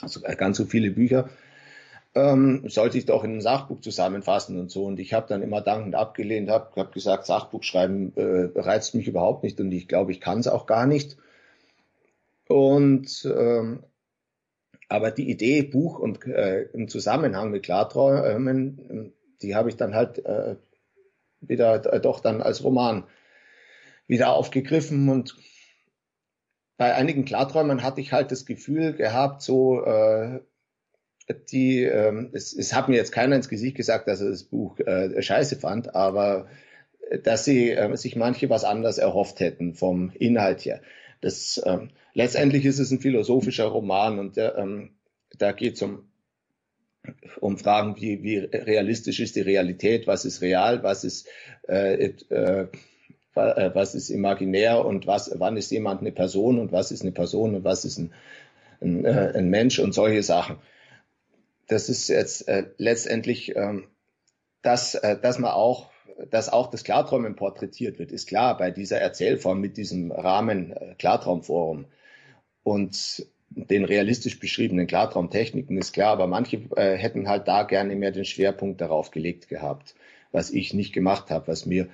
also ganz so viele Bücher, ähm, sollte ich doch in ein Sachbuch zusammenfassen und so. Und ich habe dann immer dankend abgelehnt, habe hab gesagt, Sachbuch schreiben äh, reizt mich überhaupt nicht und ich glaube, ich kann es auch gar nicht. Und ähm, aber die Idee, Buch und äh, im Zusammenhang mit Klarträumen, die habe ich dann halt äh, wieder äh, doch dann als Roman wieder aufgegriffen und bei einigen Klarträumern hatte ich halt das Gefühl gehabt, so äh, die, äh, es, es hat mir jetzt keiner ins Gesicht gesagt, dass er das Buch äh, scheiße fand, aber äh, dass sie äh, sich manche was anders erhofft hätten vom Inhalt her. Das, ähm, letztendlich ist es ein philosophischer Roman und der, ähm, da geht es um, um Fragen wie, wie realistisch ist die Realität, was ist real, was ist, äh, äh, äh, was ist imaginär und was, wann ist jemand eine Person und was ist eine Person und was ist ein, ein, äh, ein Mensch und solche Sachen. Das ist jetzt äh, letztendlich, ähm, dass, äh, dass man auch dass auch das Klarträumen porträtiert wird, ist klar bei dieser Erzählform mit diesem Rahmen äh, Klartraumforum. Und den realistisch beschriebenen Klartraumtechniken, ist klar, aber manche äh, hätten halt da gerne mehr den Schwerpunkt darauf gelegt gehabt, was ich nicht gemacht habe, was mir,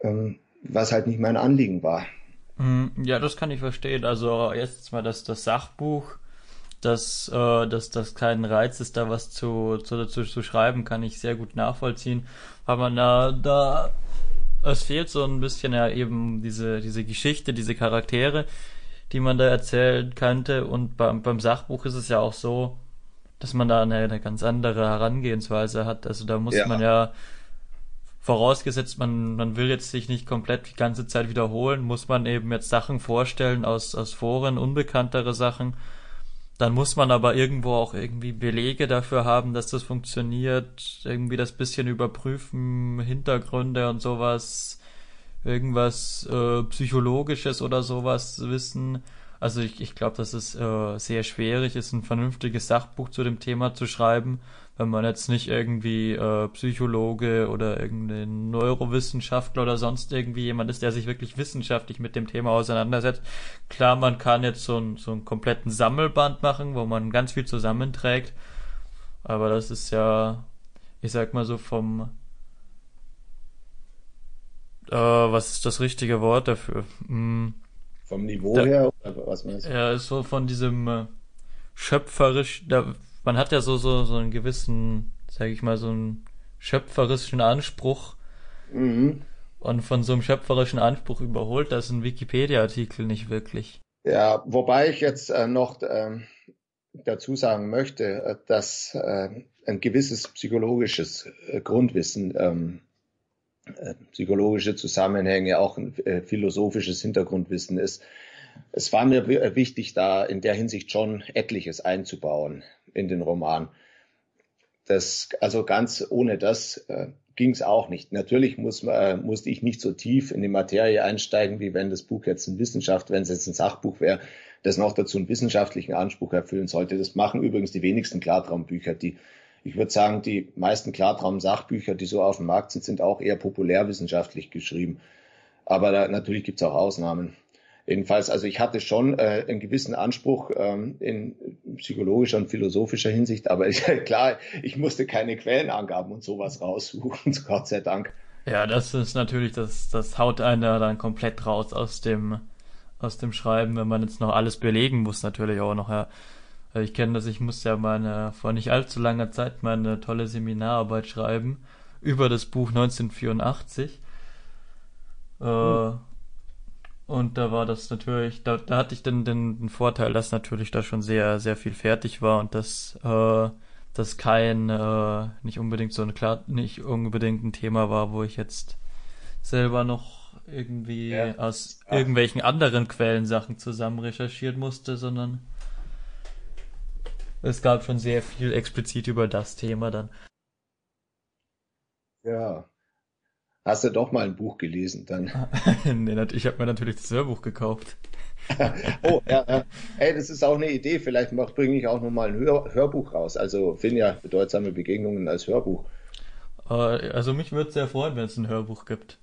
ähm, was halt nicht mein Anliegen war. Hm, ja, das kann ich verstehen. Also jetzt mal das, das Sachbuch, dass, äh, dass das kein Reiz ist, da was zu, zu, dazu zu schreiben, kann ich sehr gut nachvollziehen, weil man da, da es fehlt so ein bisschen ja eben diese, diese Geschichte, diese Charaktere, die man da erzählen könnte. Und beim, beim Sachbuch ist es ja auch so, dass man da eine, eine ganz andere Herangehensweise hat. Also da muss ja. man ja, vorausgesetzt, man, man will jetzt sich nicht komplett die ganze Zeit wiederholen, muss man eben jetzt Sachen vorstellen aus, aus Foren, unbekanntere Sachen. Dann muss man aber irgendwo auch irgendwie Belege dafür haben, dass das funktioniert, irgendwie das bisschen überprüfen, Hintergründe und sowas irgendwas äh, Psychologisches oder sowas wissen. Also ich, ich glaube, dass es äh, sehr schwierig ist, ein vernünftiges Sachbuch zu dem Thema zu schreiben, wenn man jetzt nicht irgendwie äh, Psychologe oder irgendein Neurowissenschaftler oder sonst irgendwie jemand ist, der sich wirklich wissenschaftlich mit dem Thema auseinandersetzt. Klar, man kann jetzt so, ein, so einen kompletten Sammelband machen, wo man ganz viel zusammenträgt, aber das ist ja, ich sag mal so vom äh, was ist das richtige Wort dafür? Hm. Vom Niveau da, her oder was meinst du? Ja, so von diesem äh, schöpferisch, da, man hat ja so, so, so einen gewissen, sag ich mal, so einen schöpferischen Anspruch. Mhm. Und von so einem schöpferischen Anspruch überholt das ein Wikipedia-Artikel nicht wirklich. Ja, wobei ich jetzt äh, noch äh, dazu sagen möchte, äh, dass äh, ein gewisses psychologisches äh, Grundwissen ähm, äh, psychologische Zusammenhänge, auch ein philosophisches Hintergrundwissen ist. Es war mir wichtig, da in der Hinsicht schon etliches einzubauen in den Roman. Das, also ganz ohne das äh, ging es auch nicht. Natürlich muss, äh, musste ich nicht so tief in die Materie einsteigen, wie wenn das Buch jetzt ein Wissenschaft, wenn es jetzt ein Sachbuch wäre, das noch dazu einen wissenschaftlichen Anspruch erfüllen sollte. Das machen übrigens die wenigsten Klartraumbücher, die ich würde sagen, die meisten Klartraum-Sachbücher, die so auf dem Markt sind, sind auch eher populärwissenschaftlich geschrieben. Aber da, natürlich gibt es auch Ausnahmen. Jedenfalls, also ich hatte schon äh, einen gewissen Anspruch ähm, in psychologischer und philosophischer Hinsicht, aber ich, klar, ich musste keine Quellenangaben und sowas raussuchen, Gott sei Dank. Ja, das ist natürlich, das, das haut einer dann komplett raus aus dem, aus dem Schreiben, wenn man jetzt noch alles belegen muss, natürlich auch noch, ja. Ich kenne das, ich musste ja meine, vor nicht allzu langer Zeit meine tolle Seminararbeit schreiben über das Buch 1984. Äh, hm. Und da war das natürlich, da, da hatte ich dann den, den Vorteil, dass natürlich da schon sehr, sehr viel fertig war und dass äh, das kein, äh, nicht unbedingt so ein klar, nicht unbedingt ein Thema war, wo ich jetzt selber noch irgendwie ja. aus Ach. irgendwelchen anderen Quellen Sachen zusammen recherchieren musste, sondern es gab schon sehr viel explizit über das Thema dann. Ja. Hast du doch mal ein Buch gelesen dann? nee, ich habe mir natürlich das Hörbuch gekauft. oh, ja, ja. Hey, das ist auch eine Idee. Vielleicht bringe ich auch nochmal ein Hör Hörbuch raus. Also Finja, bedeutsame Begegnungen als Hörbuch. Äh, also mich würde es sehr freuen, wenn es ein Hörbuch gibt.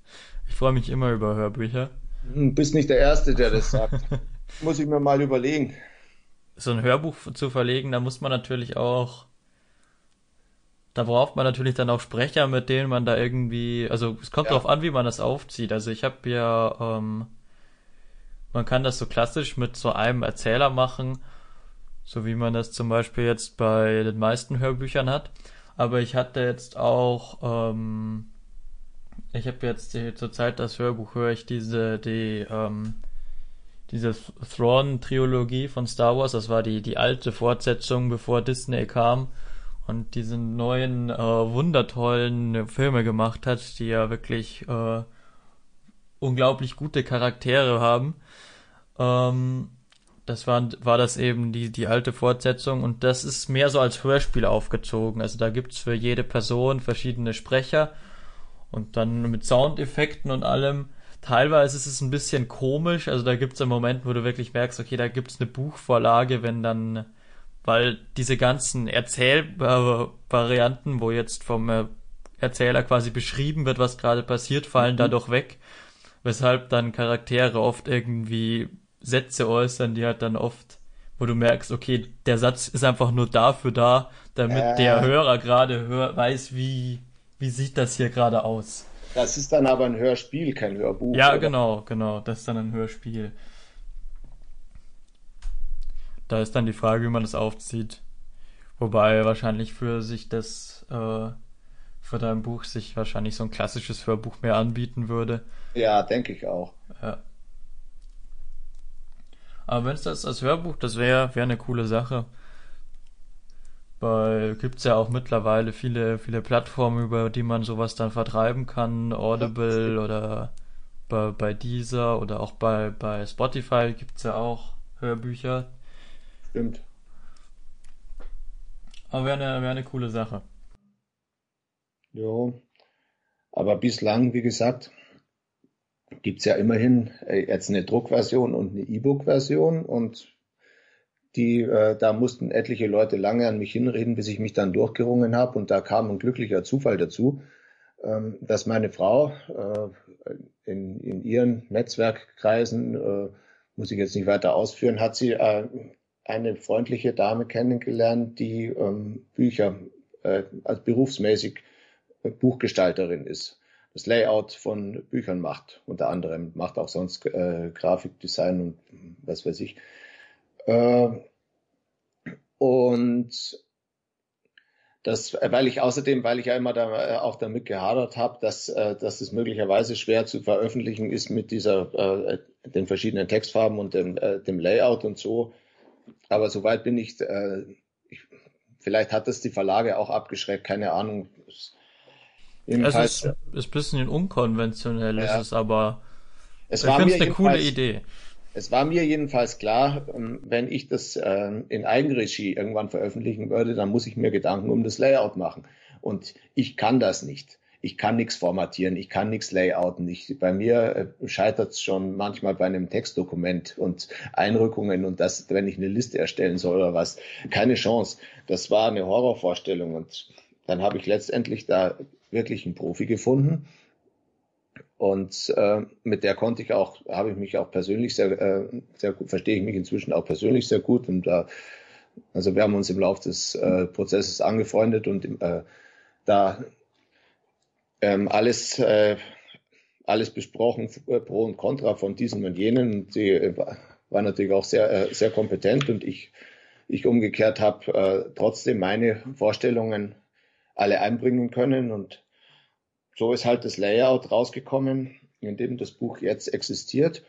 Ich freue mich immer über Hörbücher. Du hm, bist nicht der Erste, der das sagt. Muss ich mir mal überlegen so ein Hörbuch zu verlegen, da muss man natürlich auch, da braucht man natürlich dann auch Sprecher, mit denen man da irgendwie, also es kommt ja. darauf an, wie man das aufzieht. Also ich habe ja, ähm, man kann das so klassisch mit so einem Erzähler machen, so wie man das zum Beispiel jetzt bei den meisten Hörbüchern hat. Aber ich hatte jetzt auch, ähm, ich habe jetzt zur Zeit das Hörbuch höre ich diese, die, ähm, diese Thrawn-Trilogie von Star Wars, das war die, die alte Fortsetzung, bevor Disney kam und diese neuen, äh, wundertollen Filme gemacht hat, die ja wirklich äh, unglaublich gute Charaktere haben. Ähm, das war, war das eben die, die alte Fortsetzung und das ist mehr so als Hörspiel aufgezogen. Also da gibt's für jede Person verschiedene Sprecher und dann mit Soundeffekten und allem teilweise ist es ein bisschen komisch. Also da gibt es einen Moment, wo du wirklich merkst, okay, da gibt es eine Buchvorlage, wenn dann, weil diese ganzen Erzählvarianten, wo jetzt vom äh, Erzähler quasi beschrieben wird, was gerade passiert, fallen mhm. dadurch weg. Weshalb dann Charaktere oft irgendwie Sätze äußern, die halt dann oft wo du merkst, okay, der Satz ist einfach nur dafür da, damit äh, der Hörer gerade hör, weiß, wie, wie sieht das hier gerade aus. Das ist dann aber ein Hörspiel, kein Hörbuch. Ja, oder? genau, genau, das ist dann ein Hörspiel. Da ist dann die Frage, wie man das aufzieht. Wobei wahrscheinlich für sich das, äh, für dein Buch sich wahrscheinlich so ein klassisches Hörbuch mehr anbieten würde. Ja, denke ich auch. Ja. Aber wenn es das als Hörbuch, das wäre wär eine coole Sache. Weil gibt's ja auch mittlerweile viele, viele Plattformen, über die man sowas dann vertreiben kann. Audible oder bei, bei Deezer oder auch bei, bei Spotify gibt's ja auch Hörbücher. Stimmt. Aber wäre eine, wär eine coole Sache. Jo. Aber bislang, wie gesagt, gibt es ja immerhin äh, jetzt eine Druckversion und eine E-Book-Version und die, äh, da mussten etliche Leute lange an mich hinreden, bis ich mich dann durchgerungen habe und da kam ein glücklicher Zufall dazu, ähm, dass meine Frau äh, in, in ihren Netzwerkkreisen, äh, muss ich jetzt nicht weiter ausführen, hat sie äh, eine freundliche Dame kennengelernt, die ähm, Bücher äh, als berufsmäßig äh, Buchgestalterin ist das Layout von Büchern macht, unter anderem, macht auch sonst äh, Grafikdesign und was weiß ich. Äh, und das, weil ich außerdem, weil ich ja immer da, äh, auch damit gehadert habe, dass, äh, dass es möglicherweise schwer zu veröffentlichen ist mit dieser, äh, den verschiedenen Textfarben und dem, äh, dem Layout und so. Aber soweit bin ich, äh, ich vielleicht hat das die Verlage auch abgeschreckt, keine Ahnung. Es ist, ist ein bisschen unkonventionell, ja. ist es aber es ich finde es eine coole Idee. Es war mir jedenfalls klar, ähm, wenn ich das ähm, in Eigenregie irgendwann veröffentlichen würde, dann muss ich mir Gedanken um das Layout machen. Und ich kann das nicht. Ich kann nichts formatieren, ich kann nichts layouten. Ich, bei mir äh, scheitert es schon manchmal bei einem Textdokument und Einrückungen und das, wenn ich eine Liste erstellen soll oder was. Keine Chance. Das war eine Horrorvorstellung und dann habe ich letztendlich da wirklich einen Profi gefunden. Und äh, mit der konnte ich auch, habe ich mich auch persönlich sehr, äh, sehr gut, verstehe ich mich inzwischen auch persönlich sehr gut. Und da, also wir haben uns im Laufe des äh, Prozesses angefreundet und äh, da ähm, alles, äh, alles besprochen, Pro und Contra von diesen und jenen. Sie äh, war natürlich auch sehr, äh, sehr kompetent und ich, ich umgekehrt habe äh, trotzdem meine Vorstellungen alle einbringen können und so ist halt das Layout rausgekommen, in dem das Buch jetzt existiert.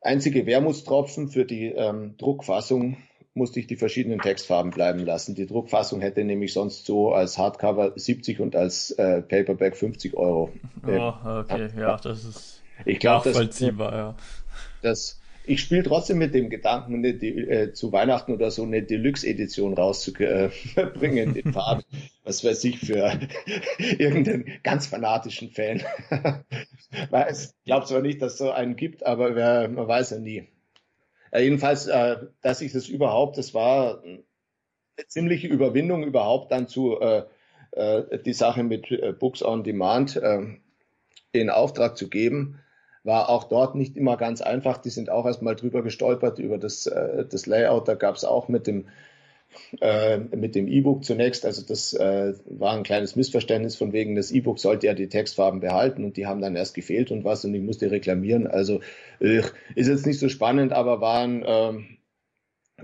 Einzige Wermutstropfen für die ähm, Druckfassung musste ich die verschiedenen Textfarben bleiben lassen. Die Druckfassung hätte nämlich sonst so als Hardcover 70 und als äh, Paperback 50 Euro. Oh, okay, ja, das ist ich glaube, nachvollziehbar, das, ja. Das, ich spiele trotzdem mit dem Gedanken, eine, äh, zu Weihnachten oder so eine Deluxe-Edition rauszubringen, den Farben, was weiß ich, für irgendeinen ganz fanatischen Fan. weiß, glaub zwar nicht, dass es so einen gibt, aber wer, man weiß ja nie. Ja, jedenfalls, äh, dass ich das überhaupt, das war eine ziemliche Überwindung überhaupt dann zu äh, äh, die Sache mit äh, Books on Demand äh, in Auftrag zu geben war auch dort nicht immer ganz einfach. Die sind auch erstmal drüber gestolpert über das, äh, das Layout. Da gab es auch mit dem äh, mit dem E-Book zunächst, also das äh, war ein kleines Missverständnis von wegen, das E-Book sollte ja die Textfarben behalten und die haben dann erst gefehlt und was und ich musste reklamieren. Also äh, ist jetzt nicht so spannend, aber waren ähm,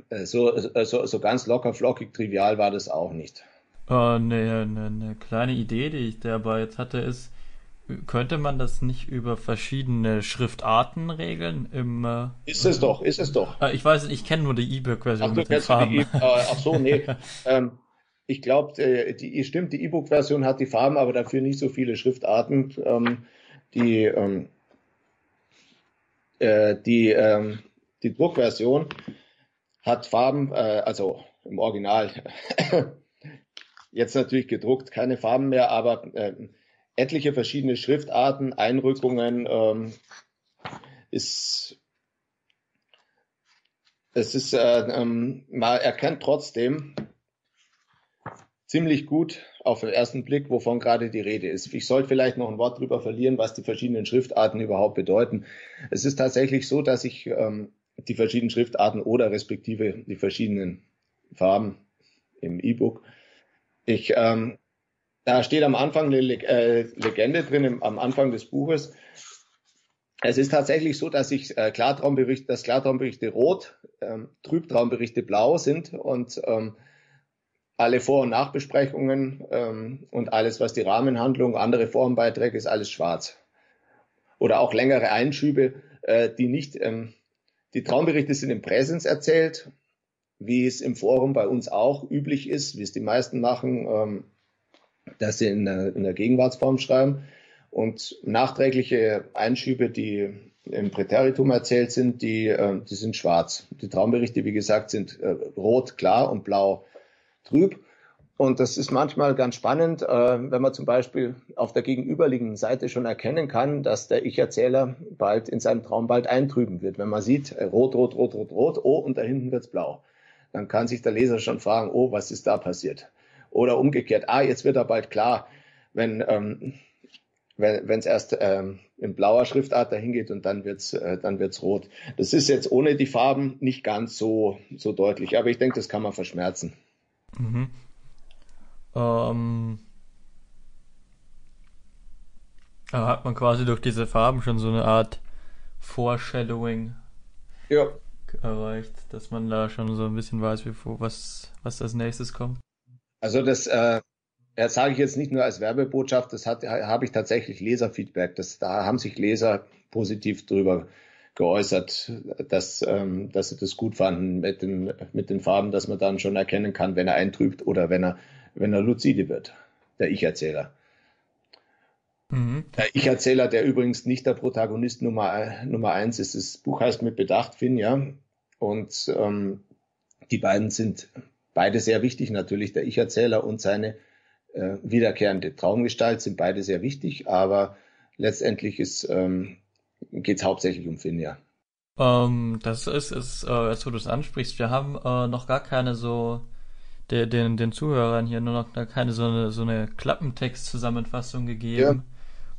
äh, so, so, so ganz locker, flockig, trivial war das auch nicht. Eine äh, ne, ne, ne kleine Idee, die ich dabei jetzt hatte, ist, könnte man das nicht über verschiedene Schriftarten regeln? Im, äh, ist es doch, ist es doch. Äh, ich weiß, ich kenne nur die E-Book-Version mit den Farben. E ach so, nee. ähm, ich glaube, äh, die stimmt, die E-Book-Version hat die Farben, aber dafür nicht so viele Schriftarten. Ähm, die ähm, äh, die, ähm, die Druckversion hat Farben, äh, also im Original. Jetzt natürlich gedruckt, keine Farben mehr, aber äh, etliche verschiedene Schriftarten, Einrückungen. Ähm, ist, es ist, äh, ähm, man erkennt trotzdem ziemlich gut auf den ersten Blick, wovon gerade die Rede ist. Ich sollte vielleicht noch ein Wort darüber verlieren, was die verschiedenen Schriftarten überhaupt bedeuten. Es ist tatsächlich so, dass ich ähm, die verschiedenen Schriftarten oder respektive die verschiedenen Farben im E-Book. Ich, ähm, da steht am Anfang eine Leg äh, Legende drin, im, am Anfang des Buches. Es ist tatsächlich so, dass ich äh, Klartraumberichte, dass Klartraumberichte rot, ähm, Trübtraumberichte blau sind und ähm, alle Vor- und Nachbesprechungen ähm, und alles, was die Rahmenhandlung, andere Formbeiträge, ist alles schwarz. Oder auch längere Einschübe, äh, die nicht, ähm, die Traumberichte sind im Präsens erzählt, wie es im Forum bei uns auch üblich ist, wie es die meisten machen, ähm, dass sie in der, in der Gegenwartsform schreiben. Und nachträgliche Einschübe, die im Präteritum erzählt sind, die, äh, die sind schwarz. Die Traumberichte, wie gesagt, sind äh, rot klar und blau trüb. Und das ist manchmal ganz spannend, äh, wenn man zum Beispiel auf der gegenüberliegenden Seite schon erkennen kann, dass der Ich-Erzähler bald in seinem Traum bald eintrüben wird. Wenn man sieht, äh, rot, rot, rot, rot, rot, oh, und da hinten wird's blau. Dann kann sich der Leser schon fragen, oh, was ist da passiert? Oder umgekehrt, ah, jetzt wird er bald klar, wenn ähm, wenn es erst ähm, in blauer Schriftart dahin geht und dann wird's äh, dann wird's rot. Das ist jetzt ohne die Farben nicht ganz so so deutlich, aber ich denke, das kann man verschmerzen. Mhm. Ähm, da hat man quasi durch diese Farben schon so eine Art Foreshadowing ja. erreicht, dass man da schon so ein bisschen weiß, wie, was, was als nächstes kommt. Also das, äh, das sage ich jetzt nicht nur als Werbebotschaft, das hat, habe ich tatsächlich Leserfeedback. Das, da haben sich Leser positiv drüber geäußert, dass, ähm, dass sie das gut fanden mit den, mit den Farben, dass man dann schon erkennen kann, wenn er eintrübt oder wenn er, wenn er luzide wird, der Ich-Erzähler. Mhm. Der Ich-Erzähler, der übrigens nicht der Protagonist Nummer, Nummer eins ist. Das Buch heißt mit Bedacht, Finn, ja. Und ähm, die beiden sind beide sehr wichtig, natürlich der Ich-Erzähler und seine äh, wiederkehrende Traumgestalt sind beide sehr wichtig, aber letztendlich ist ähm, geht es hauptsächlich um Finja. Ähm, das ist, ist äh, als du das ansprichst, wir haben äh, noch gar keine so, der, den, den Zuhörern hier nur noch gar keine so eine, so eine Klappentext-Zusammenfassung gegeben, ja.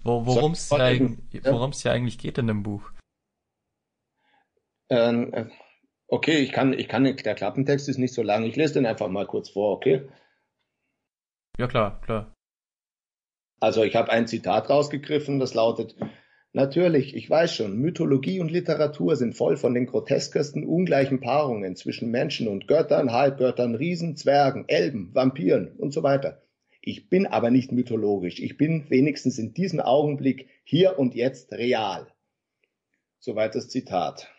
wo, worum es ja, ja. hier eigentlich geht in dem Buch. Ähm, äh, okay, ich kann, ich kann, der Klappentext ist nicht so lang, ich lese den einfach mal kurz vor, okay? Ja, klar, klar. Also ich habe ein Zitat rausgegriffen, das lautet, Natürlich, ich weiß schon, Mythologie und Literatur sind voll von den groteskesten ungleichen Paarungen zwischen Menschen und Göttern, Halbgöttern, Riesen, Zwergen, Elben, Vampiren und so weiter. Ich bin aber nicht mythologisch, ich bin wenigstens in diesem Augenblick hier und jetzt real. Soweit das Zitat.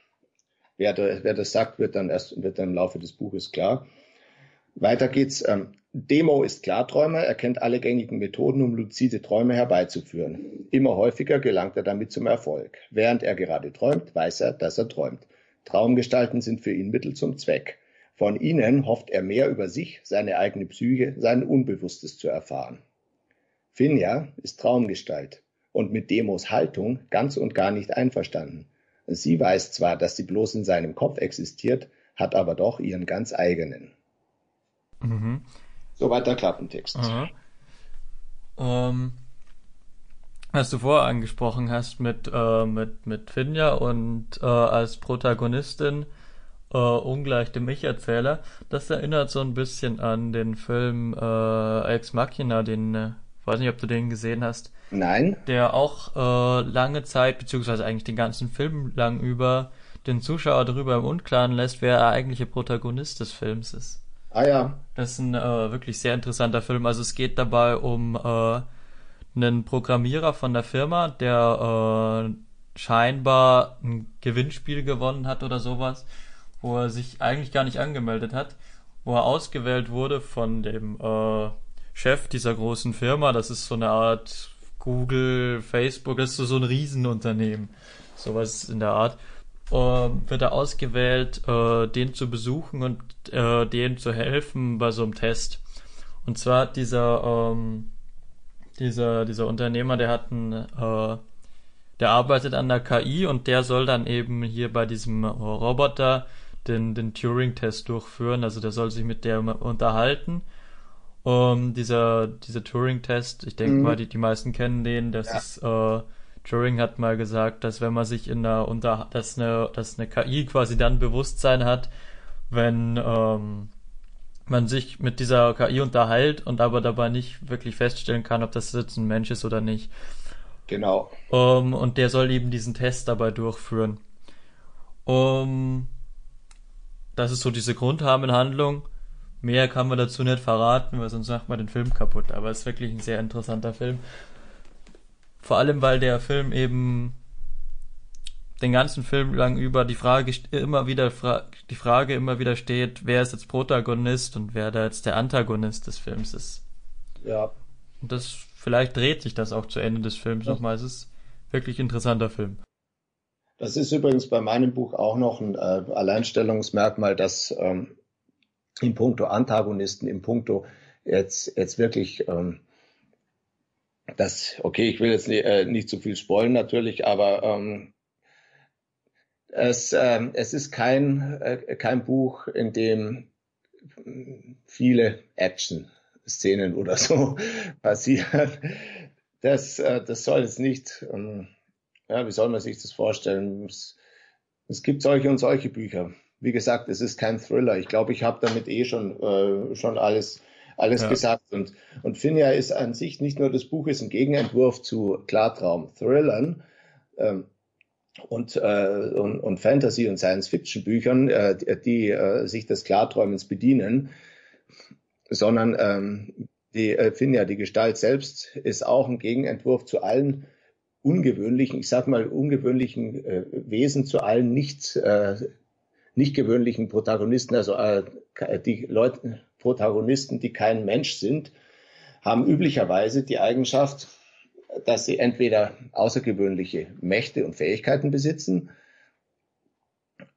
Wer, wer das sagt, wird dann erst wird dann im Laufe des Buches klar. Weiter geht's. Ähm, Demo ist Klarträumer, er kennt alle gängigen Methoden, um luzide Träume herbeizuführen. Immer häufiger gelangt er damit zum Erfolg. Während er gerade träumt, weiß er, dass er träumt. Traumgestalten sind für ihn Mittel zum Zweck. Von ihnen hofft er mehr über sich, seine eigene Psyche, sein Unbewusstes zu erfahren. Finja ist Traumgestalt und mit Demos Haltung ganz und gar nicht einverstanden. Sie weiß zwar, dass sie bloß in seinem Kopf existiert, hat aber doch ihren ganz eigenen. Mhm. Soweit der Klappentext. Ähm, was du vorher angesprochen hast mit, äh, mit, mit Finja und äh, als Protagonistin äh, ungleich dem Ich-Erzähler, das erinnert so ein bisschen an den Film äh, Ex Machina, den, äh, weiß nicht, ob du den gesehen hast. Nein. Der auch äh, lange Zeit, beziehungsweise eigentlich den ganzen Film lang über, den Zuschauer darüber im Unklaren lässt, wer der eigentliche Protagonist des Films ist. Ah ja. Das ist ein äh, wirklich sehr interessanter Film. Also es geht dabei um äh, einen Programmierer von der Firma, der äh, scheinbar ein Gewinnspiel gewonnen hat oder sowas, wo er sich eigentlich gar nicht angemeldet hat, wo er ausgewählt wurde von dem äh, Chef dieser großen Firma. Das ist so eine Art Google, Facebook, das ist so, so ein Riesenunternehmen. Sowas in der Art äh, wird er ausgewählt, äh, den zu besuchen und äh, denen zu helfen bei so einem Test. Und zwar dieser, ähm, dieser, dieser Unternehmer, der hat einen, äh, der arbeitet an der KI und der soll dann eben hier bei diesem Roboter den, den Turing-Test durchführen. Also der soll sich mit der unterhalten. Um, dieser, dieser Turing-Test, ich denke mhm. mal, die, die meisten kennen den, das ja. ist äh, Turing hat mal gesagt, dass wenn man sich in einer unter dass eine dass eine KI quasi dann Bewusstsein hat, wenn ähm, man sich mit dieser KI unterhält und aber dabei nicht wirklich feststellen kann, ob das jetzt ein Mensch ist oder nicht. Genau. Um, und der soll eben diesen Test dabei durchführen. Um, das ist so diese Grundrahmenhandlung. Mehr kann man dazu nicht verraten, weil sonst macht man den Film kaputt. Aber es ist wirklich ein sehr interessanter Film. Vor allem, weil der Film eben den ganzen Film lang über die Frage immer wieder die Frage immer wieder steht, wer ist jetzt Protagonist und wer da jetzt der Antagonist des Films ist. Ja. Und das vielleicht dreht sich das auch zu Ende des Films ja. nochmal. Es ist wirklich interessanter Film. Das ist übrigens bei meinem Buch auch noch ein äh, Alleinstellungsmerkmal, dass ähm, in puncto Antagonisten, in puncto jetzt, jetzt wirklich ähm, das, okay, ich will jetzt nicht, äh, nicht zu viel spoilen natürlich, aber ähm, es, äh, es ist kein, äh, kein Buch, in dem viele Action-Szenen oder so passieren. Das, äh, das soll jetzt nicht, ähm, ja, wie soll man sich das vorstellen? Es, es gibt solche und solche Bücher. Wie gesagt, es ist kein Thriller. Ich glaube, ich habe damit eh schon, äh, schon alles alles ja. gesagt. Und, und Finja ist an sich nicht nur das Buch ist ein Gegenentwurf zu Klartraum-Thrillern ähm, und, äh, und, und Fantasy- und Science-Fiction-Büchern, äh, die, äh, sich des Klarträumens bedienen, sondern ähm, die äh, Finja, die Gestalt selbst, ist auch ein Gegenentwurf zu allen ungewöhnlichen, ich sag mal ungewöhnlichen äh, Wesen, zu allen nicht äh, nicht gewöhnlichen Protagonisten, also äh, die Leute, Protagonisten, die kein Mensch sind, haben üblicherweise die Eigenschaft, dass sie entweder außergewöhnliche Mächte und Fähigkeiten besitzen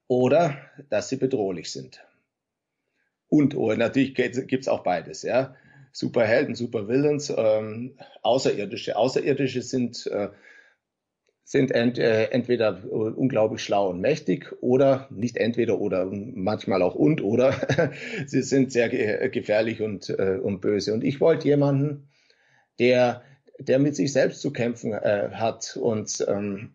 oder dass sie bedrohlich sind. Und oder natürlich gibt es auch beides, ja. Superhelden, Supervillains, ähm, Außerirdische. Außerirdische sind äh, sind ent, äh, entweder unglaublich schlau und mächtig oder nicht entweder oder manchmal auch und oder sie sind sehr ge gefährlich und, äh, und böse. Und ich wollte jemanden, der, der mit sich selbst zu kämpfen äh, hat und ähm,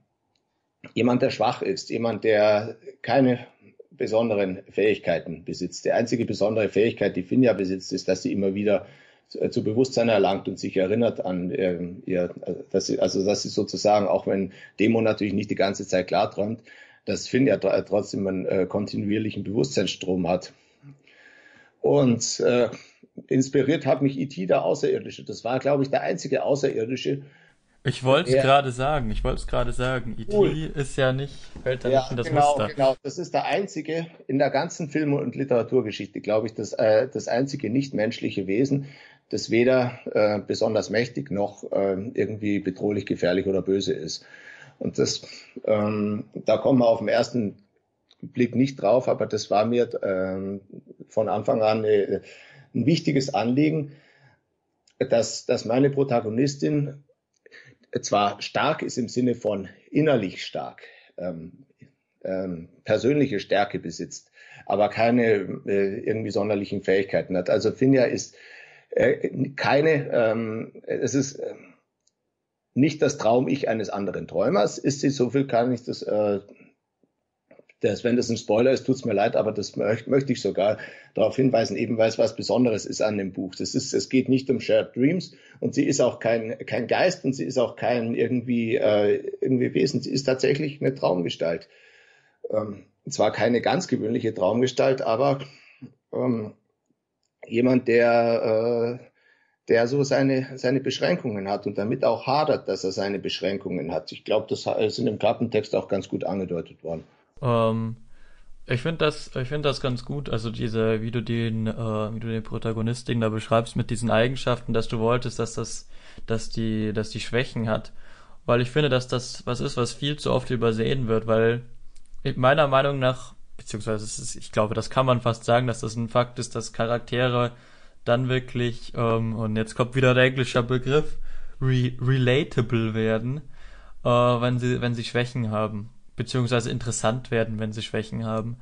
jemand, der schwach ist, jemand, der keine besonderen Fähigkeiten besitzt. Die einzige besondere Fähigkeit, die Finja besitzt, ist, dass sie immer wieder äh, zu Bewusstsein erlangt und sich erinnert an äh, ihr, dass sie, also dass sie sozusagen, auch wenn Demo natürlich nicht die ganze Zeit klar träumt, dass Finn ja trotzdem einen äh, kontinuierlichen Bewusstseinsstrom hat. Und äh, inspiriert hat mich E.T. der Außerirdische. Das war, glaube ich, der einzige Außerirdische, ich wollte es gerade sagen, ich wollte es gerade sagen. E.T. Cool. ist ja nicht, fällt da ja, nicht in das genau, Muster. Genau, das ist der einzige in der ganzen Film- und Literaturgeschichte, glaube ich, das, äh, das einzige nichtmenschliche Wesen, das weder äh, besonders mächtig noch äh, irgendwie bedrohlich, gefährlich oder böse ist. Und das, ähm, da kommen wir auf den ersten Blick nicht drauf, aber das war mir ähm, von Anfang an äh, ein wichtiges Anliegen, dass, dass meine Protagonistin zwar stark ist im Sinne von innerlich stark, ähm, ähm, persönliche Stärke besitzt, aber keine äh, irgendwie sonderlichen Fähigkeiten hat. Also Finja ist äh, keine, ähm, es ist äh, nicht das Traum-Ich eines anderen Träumers, ist sie, so viel kann ich das, äh, das wenn das ein Spoiler ist, tut's mir leid, aber das möchte, möchte ich sogar darauf hinweisen, eben weil es was Besonderes ist an dem Buch. Das ist, es geht nicht um Shared Dreams und sie ist auch kein, kein Geist und sie ist auch kein irgendwie, äh, irgendwie Wesen. Sie ist tatsächlich eine Traumgestalt. Ähm, zwar keine ganz gewöhnliche Traumgestalt, aber ähm, jemand, der, äh, der so seine, seine Beschränkungen hat und damit auch hadert, dass er seine Beschränkungen hat. Ich glaube, das ist in dem Klappentext auch ganz gut angedeutet worden. Ähm, ich finde das, ich das ganz gut. Also diese, wie du den, äh, wie du den Protagonistin da beschreibst mit diesen Eigenschaften, dass du wolltest, dass das, dass die, dass die Schwächen hat. Weil ich finde, dass das was ist, was viel zu oft übersehen wird, weil meiner Meinung nach beziehungsweise ist, ich glaube, das kann man fast sagen, dass das ein Fakt ist, dass Charaktere dann wirklich, ähm, und jetzt kommt wieder der englische Begriff, re relatable werden, äh, wenn sie, wenn sie Schwächen haben, beziehungsweise interessant werden, wenn sie Schwächen haben.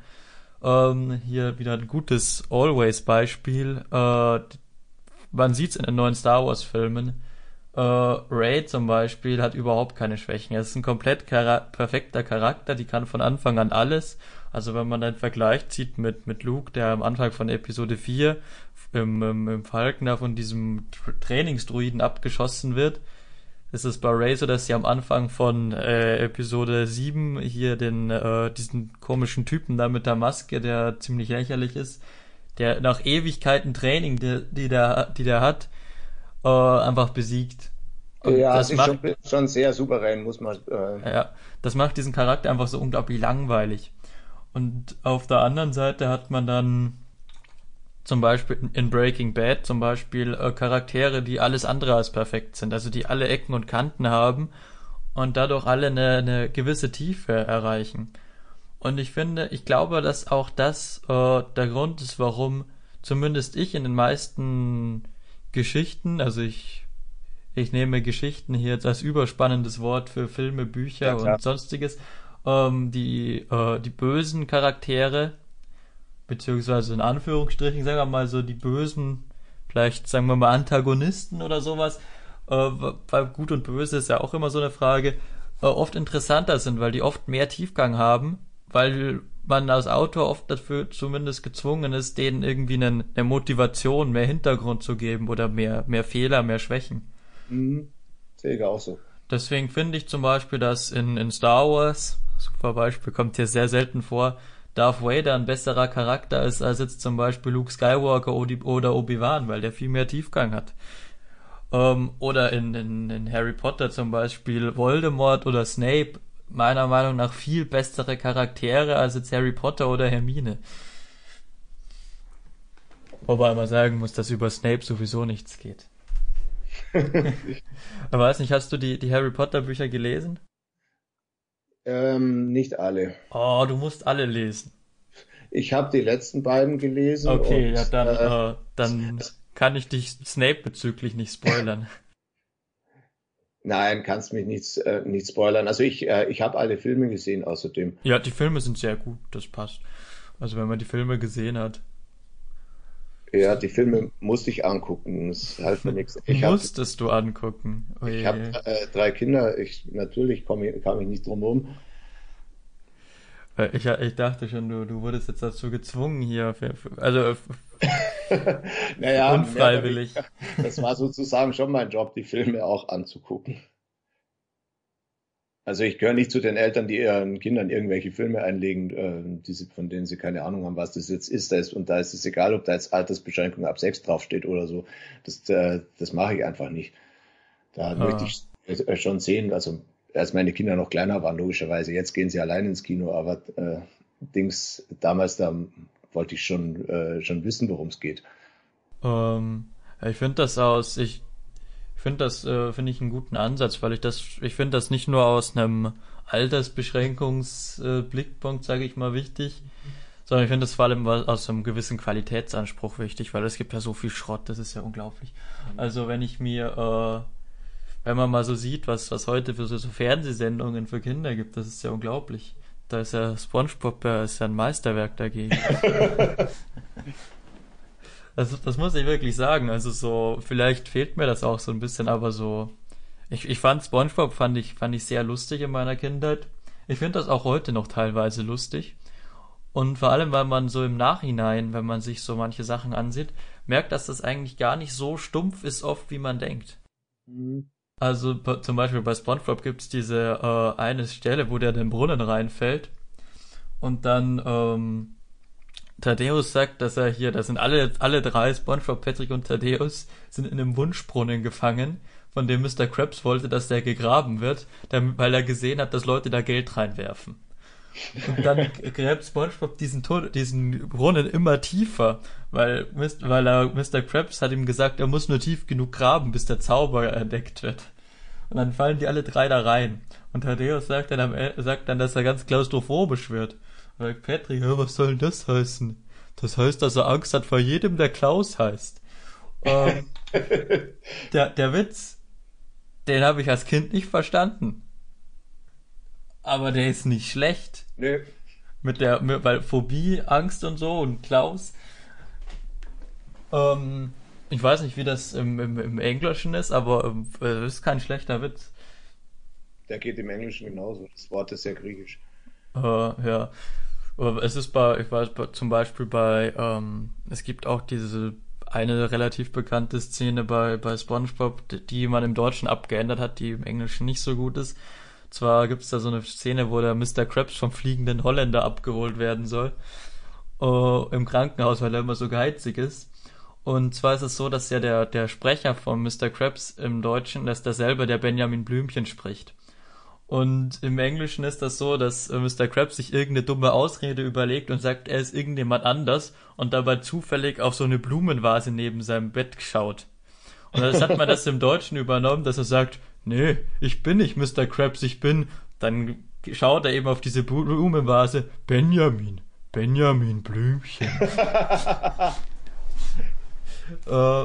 Ähm, hier wieder ein gutes Always-Beispiel. Äh, man sieht es in den neuen Star Wars-Filmen, äh, Ray zum Beispiel hat überhaupt keine Schwächen. Er ist ein komplett chara perfekter Charakter, die kann von Anfang an alles. Also wenn man einen Vergleich zieht mit, mit Luke, der am Anfang von Episode 4 im, im, im Falkner von diesem Trainingsdruiden abgeschossen wird, ist es bei Ray so, dass sie am Anfang von äh, Episode 7 hier den äh, diesen komischen Typen da mit der Maske, der ziemlich lächerlich ist, der nach Ewigkeiten Training, die, die der die der hat, äh, einfach besiegt. Und ja, das macht, schon, schon, sehr souverän, muss man. Äh, ja, das macht diesen Charakter einfach so unglaublich langweilig. Und auf der anderen Seite hat man dann zum Beispiel in Breaking Bad zum Beispiel äh, Charaktere, die alles andere als perfekt sind, also die alle Ecken und Kanten haben und dadurch alle eine, eine gewisse Tiefe erreichen. Und ich finde, ich glaube, dass auch das äh, der Grund ist, warum zumindest ich in den meisten Geschichten, also ich ich nehme Geschichten hier als überspannendes Wort für Filme, Bücher ja, und sonstiges, ähm, die äh, die bösen Charaktere beziehungsweise in Anführungsstrichen, sagen wir mal so die bösen, vielleicht sagen wir mal Antagonisten oder sowas, äh, weil gut und böse ist ja auch immer so eine Frage, äh, oft interessanter sind, weil die oft mehr Tiefgang haben, weil man als Autor oft dafür zumindest gezwungen ist, denen irgendwie eine, eine Motivation, mehr Hintergrund zu geben oder mehr, mehr Fehler, mehr Schwächen. Mhm. Sehe ich auch so. Deswegen finde ich zum Beispiel, dass in, in Star Wars, super Beispiel, kommt hier sehr selten vor, Darth Vader ein besserer Charakter ist als jetzt zum Beispiel Luke Skywalker oder Obi-Wan, weil der viel mehr Tiefgang hat. Ähm, oder in, in, in Harry Potter zum Beispiel Voldemort oder Snape, meiner Meinung nach viel bessere Charaktere als jetzt Harry Potter oder Hermine. Wobei man sagen muss, dass über Snape sowieso nichts geht. Aber weiß nicht, hast du die, die Harry Potter Bücher gelesen? Ähm, nicht alle. Oh, du musst alle lesen. Ich habe die letzten beiden gelesen. Okay, und, ja, dann, äh, äh, dann kann ich dich Snape bezüglich nicht spoilern. Nein, kannst mich nicht, äh, nicht spoilern. Also ich, äh, ich habe alle Filme gesehen außerdem. Ja, die Filme sind sehr gut, das passt. Also wenn man die Filme gesehen hat. Ja, die Filme musste ich angucken. Das half mir nichts. Ich Musstest hab, du angucken. Oh ich habe äh, drei Kinder. Ich natürlich komm, kam ich nicht drum herum. Ich, ich dachte schon, du, du wurdest jetzt dazu gezwungen hier. Für, also naja, unfreiwillig. Das war sozusagen schon mein Job, die Filme auch anzugucken. Also ich gehöre nicht zu den Eltern, die ihren Kindern irgendwelche Filme einlegen, äh, die sie, von denen sie keine Ahnung haben, was das jetzt ist. Da ist und da ist es egal, ob da jetzt Altersbeschränkung ab sechs draufsteht oder so. Das, äh, das mache ich einfach nicht. Da ah. möchte ich äh, schon sehen, also als meine Kinder noch kleiner waren, logischerweise. Jetzt gehen sie allein ins Kino, aber äh, Dings, damals da wollte ich schon, äh, schon wissen, worum es geht. Ähm, ich finde das aus, ich ich finde das, äh, finde ich einen guten Ansatz, weil ich das, ich finde das nicht nur aus einem Altersbeschränkungsblickpunkt, äh, sage ich mal, wichtig, sondern ich finde das vor allem aus einem gewissen Qualitätsanspruch wichtig, weil es gibt ja so viel Schrott, das ist ja unglaublich. Also wenn ich mir, äh, wenn man mal so sieht, was, was heute für so, so Fernsehsendungen für Kinder gibt, das ist ja unglaublich. Da ist ja SpongeBob, ja, ist ja ein Meisterwerk dagegen. Das, das muss ich wirklich sagen. Also so, vielleicht fehlt mir das auch so ein bisschen, aber so. Ich, ich fand SpongeBob fand ich, fand ich sehr lustig in meiner Kindheit. Ich finde das auch heute noch teilweise lustig. Und vor allem, weil man so im Nachhinein, wenn man sich so manche Sachen ansieht, merkt, dass das eigentlich gar nicht so stumpf ist oft, wie man denkt. Mhm. Also zum Beispiel bei SpongeBob gibt's diese äh, eine Stelle, wo der in den Brunnen reinfällt und dann ähm, Thaddeus sagt, dass er hier, das sind alle, alle drei, SpongeBob, Patrick und Thaddeus, sind in einem Wunschbrunnen gefangen, von dem Mr. Krabs wollte, dass der gegraben wird, weil er gesehen hat, dass Leute da Geld reinwerfen. Und dann gräbt SpongeBob diesen, diesen Brunnen immer tiefer, weil, weil er, Mr. Krabs hat ihm gesagt, er muss nur tief genug graben, bis der Zauber entdeckt wird. Und dann fallen die alle drei da rein. Und Thaddeus sagt dann, sagt dann, dass er ganz klaustrophobisch wird. Sagt Patrick, ja, was soll denn das heißen? Das heißt, dass er Angst hat vor jedem, der Klaus heißt. Ähm, der, der Witz, den habe ich als Kind nicht verstanden. Aber der ist nicht schlecht. Nö. Mit der, mit, weil Phobie, Angst und so und Klaus. Ähm, Ich weiß nicht, wie das im, im, im Englischen ist, aber äh, ist kein schlechter Witz. Der geht im Englischen genauso. Das Wort ist ja griechisch. Äh, ja. Es ist bei, ich weiß, zum Beispiel bei, ähm, es gibt auch diese eine relativ bekannte Szene bei, bei SpongeBob, die man im Deutschen abgeändert hat, die im Englischen nicht so gut ist. Zwar gibt es da so eine Szene, wo der Mr. Krabs vom fliegenden Holländer abgeholt werden soll. Uh, Im Krankenhaus, weil er immer so geizig ist. Und zwar ist es so, dass ja der, der Sprecher von Mr. Krabs im Deutschen, dass derselbe, der Benjamin Blümchen spricht. Und im Englischen ist das so, dass äh, Mr. Krabs sich irgendeine dumme Ausrede überlegt und sagt, er ist irgendjemand anders und dabei zufällig auf so eine Blumenvase neben seinem Bett schaut. Und das hat man das im Deutschen übernommen, dass er sagt, nee, ich bin nicht Mr. Krabs, ich bin, dann schaut er eben auf diese Blumenvase, Benjamin, Benjamin Blümchen. äh,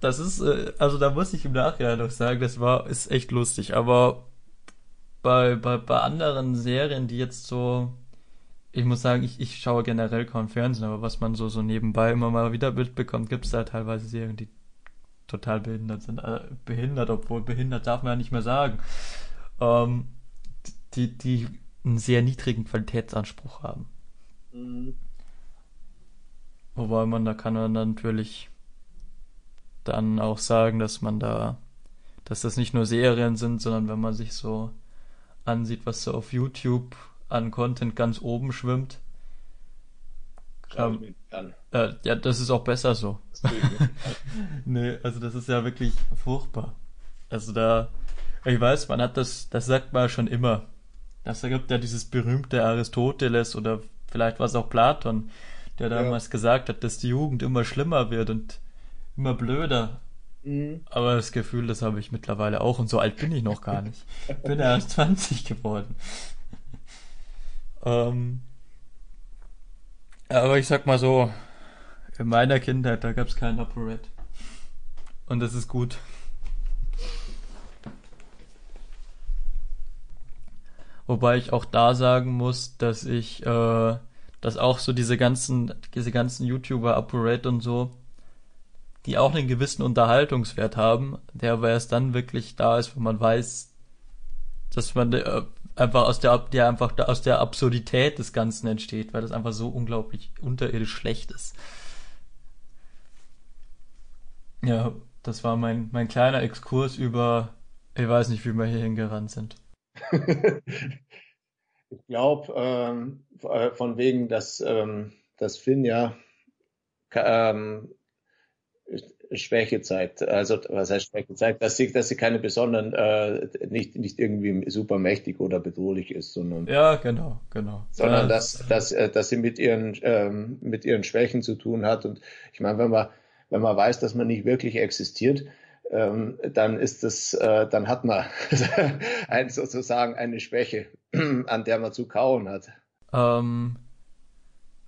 das ist, äh, also da muss ich im Nachhinein noch sagen, das war, ist echt lustig, aber bei, bei, bei anderen Serien, die jetzt so, ich muss sagen, ich, ich schaue generell kaum Fernsehen, aber was man so, so nebenbei immer mal wieder mitbekommt, gibt es da teilweise Serien, die total behindert sind. Äh, behindert, obwohl behindert darf man ja nicht mehr sagen. Ähm, die, die einen sehr niedrigen Qualitätsanspruch haben. Mhm. Wobei man, da kann man natürlich dann auch sagen, dass man da, dass das nicht nur Serien sind, sondern wenn man sich so ansieht, was so auf YouTube an Content ganz oben schwimmt. Ähm, äh, ja, das ist auch besser so. nee, also das ist ja wirklich furchtbar. Also da, ich weiß, man hat das, das sagt man schon immer. Das gibt ja dieses berühmte Aristoteles oder vielleicht war es auch Platon, der damals ja. gesagt hat, dass die Jugend immer schlimmer wird und immer blöder. Mhm. Aber das Gefühl, das habe ich mittlerweile auch und so alt bin ich noch gar nicht. Ich bin erst 20 geworden. ähm, aber ich sag mal so, in meiner Kindheit, da gab es kein Operette. Und das ist gut. Wobei ich auch da sagen muss, dass ich, äh, dass auch so diese ganzen, diese ganzen YouTuber, Operette und so, die auch einen gewissen Unterhaltungswert haben, der aber erst dann wirklich da ist, wenn man weiß, dass man äh, einfach aus der, der einfach aus der Absurdität des Ganzen entsteht, weil das einfach so unglaublich unterirdisch schlecht ist. Ja, das war mein, mein kleiner Exkurs über, ich weiß nicht, wie wir hier hingerannt sind. ich glaube, ähm, äh, von wegen, dass, ähm, dass Finn ja ähm, Schwäche zeigt. Also was heißt Schwäche zeigt, dass sie, dass sie keine besonderen, äh, nicht, nicht irgendwie super mächtig oder bedrohlich ist, sondern ja, genau, genau, sondern ja. dass, dass, äh, dass sie mit ihren ähm, mit ihren Schwächen zu tun hat. Und ich meine, wenn man wenn man weiß, dass man nicht wirklich existiert, ähm, dann ist es, äh, dann hat man ein, sozusagen eine Schwäche, an der man zu kauen hat. Ähm,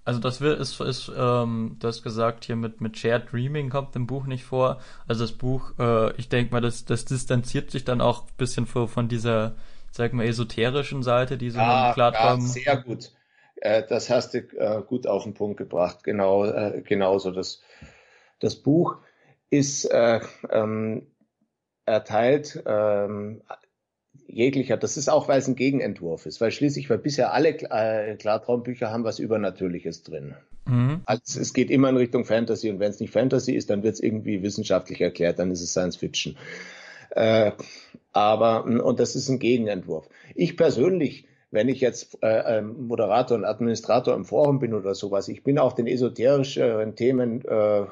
also das wird, ist, ist ähm, du hast gesagt, hier mit, mit Shared Dreaming kommt im Buch nicht vor. Also das Buch, äh, ich denke mal, das, das distanziert sich dann auch ein bisschen von, von dieser, sag mal, esoterischen Seite, die so ja, Klartraum... Ja, sehr gut. Äh, das hast du äh, gut auf den Punkt gebracht. Genau, äh, genauso. Das, das Buch ist äh, ähm, erteilt ähm, jeglicher, das ist auch, weil es ein Gegenentwurf ist, weil schließlich, weil bisher alle äh, Klartraumbücher haben was Übernatürliches drin. Mhm. Also es geht immer in Richtung Fantasy und wenn es nicht Fantasy ist, dann wird es irgendwie wissenschaftlich erklärt, dann ist es Science Fiction. Äh, aber, und das ist ein Gegenentwurf. Ich persönlich, wenn ich jetzt äh, Moderator und Administrator im Forum bin oder sowas, ich bin auch den esoterischeren Themen, äh,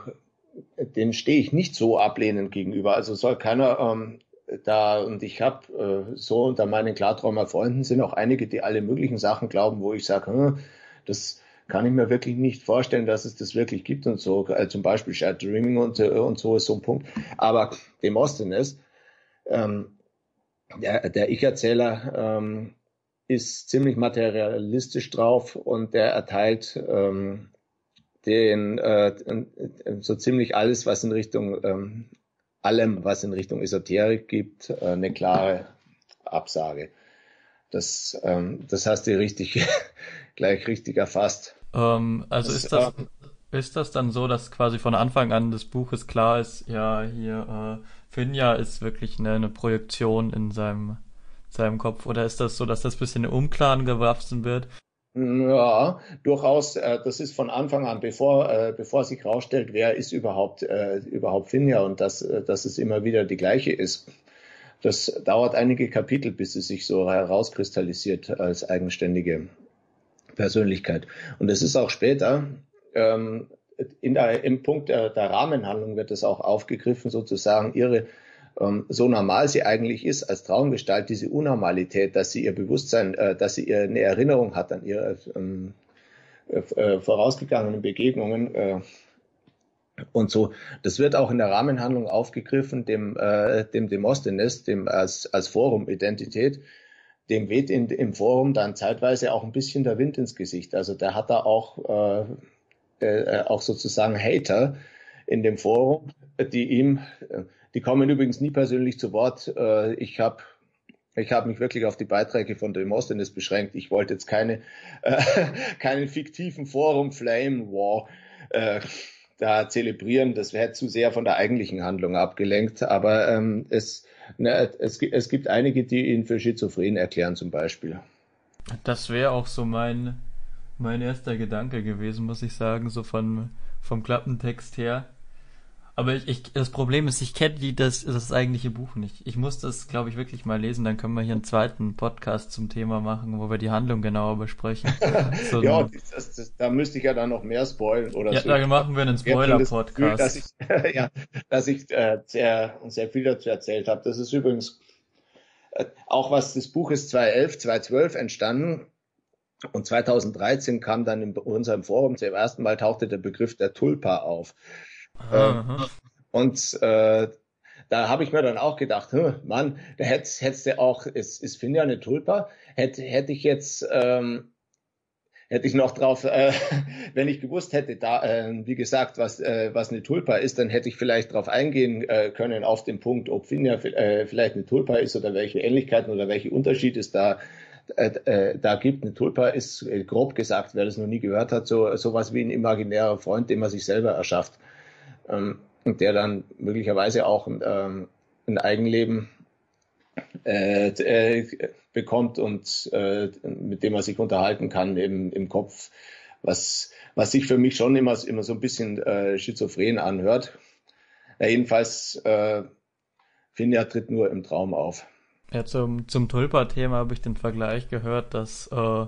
denen stehe ich nicht so ablehnend gegenüber. Also soll keiner ähm, da und ich habe äh, so unter meinen Klartraumer Freunden sind auch einige, die alle möglichen Sachen glauben, wo ich sage, hm, das kann ich mir wirklich nicht vorstellen, dass es das wirklich gibt und so. Also zum Beispiel Shared Dreaming und, äh, und so ist so ein Punkt. Aber Demosthenes, ähm, der, der Ich-Erzähler, ähm, ist ziemlich materialistisch drauf und der erteilt ähm, den äh, so ziemlich alles, was in Richtung ähm, allem, was in Richtung Esoterik gibt, äh, eine klare Absage. Das, ähm, das hast du richtig, gleich richtig erfasst. Ähm, also das, ist das, Ist das dann so, dass quasi von Anfang an des Buches klar ist, ja, hier, äh, Finja ist wirklich eine, eine Projektion in seinem, seinem Kopf? Oder ist das so, dass das bisschen im Unklaren gewachsen wird? Ja, durchaus. Äh, das ist von Anfang an, bevor, äh, bevor sich herausstellt, wer ist überhaupt, äh, überhaupt Finja und dass, dass es immer wieder die gleiche ist. Das dauert einige Kapitel, bis es sich so herauskristallisiert als eigenständige Persönlichkeit. Und es ist auch später, ähm, in der, im Punkt der, der Rahmenhandlung wird es auch aufgegriffen, sozusagen ihre so normal sie eigentlich ist als Traumgestalt, diese Unnormalität, dass sie ihr Bewusstsein, äh, dass sie ihr eine Erinnerung hat an ihre ähm, äh, vorausgegangenen Begegnungen äh, und so. Das wird auch in der Rahmenhandlung aufgegriffen, dem, äh, dem Demosthenes, dem als, als Forum-Identität, dem weht in, im Forum dann zeitweise auch ein bisschen der Wind ins Gesicht. Also der hat da auch, äh, äh, auch sozusagen Hater in dem Forum, die ihm, die kommen übrigens nie persönlich zu Wort. Äh, ich habe ich habe mich wirklich auf die Beiträge von Demosthenes beschränkt. Ich wollte jetzt keine, äh, keinen fiktiven Forum Flame War äh, da zelebrieren. Das wäre zu sehr von der eigentlichen Handlung abgelenkt. Aber ähm, es, ne, es, es gibt einige, die ihn für schizophren erklären zum Beispiel. Das wäre auch so mein, mein erster Gedanke gewesen, muss ich sagen, so von, vom Klappentext her. Aber ich, ich, das Problem ist, ich kenne die, das, das eigentliche Buch nicht. Ich muss das, glaube ich, wirklich mal lesen. Dann können wir hier einen zweiten Podcast zum Thema machen, wo wir die Handlung genauer besprechen. So ja, das, das, da müsste ich ja dann noch mehr spoilen oder ja, so. Ja, da machen wir einen Spoiler-Podcast. Dass ich, ja, dass ich äh, sehr, sehr viel dazu erzählt habe. Das ist übrigens äh, auch was des Buches 2011, 2012 entstanden. Und 2013 kam dann in unserem Forum zum ersten Mal tauchte der Begriff der Tulpa auf. Aha. Ähm, und äh, da habe ich mir dann auch gedacht, hm, Mann, da hättest hättest du auch, es, es finde ja eine Tulpa, hätte hätte ich jetzt ähm, hätte ich noch drauf, äh, wenn ich gewusst hätte, da, äh, wie gesagt, was, äh, was eine Tulpa ist, dann hätte ich vielleicht darauf eingehen äh, können auf den Punkt, ob Finja äh, vielleicht eine Tulpa ist oder welche Ähnlichkeiten oder welche Unterschiede es da äh, äh, da gibt. Eine Tulpa ist äh, grob gesagt, wer das noch nie gehört hat, so sowas wie ein imaginärer Freund, den man sich selber erschafft ähm, der dann möglicherweise auch ähm, ein Eigenleben äh, äh, bekommt und äh, mit dem man sich unterhalten kann im, im Kopf, was, was sich für mich schon immer, immer so ein bisschen äh, schizophren anhört. Ja, jedenfalls, äh, Finja tritt nur im Traum auf. Ja, zum, zum Tulpa-Thema habe ich den Vergleich gehört, dass äh,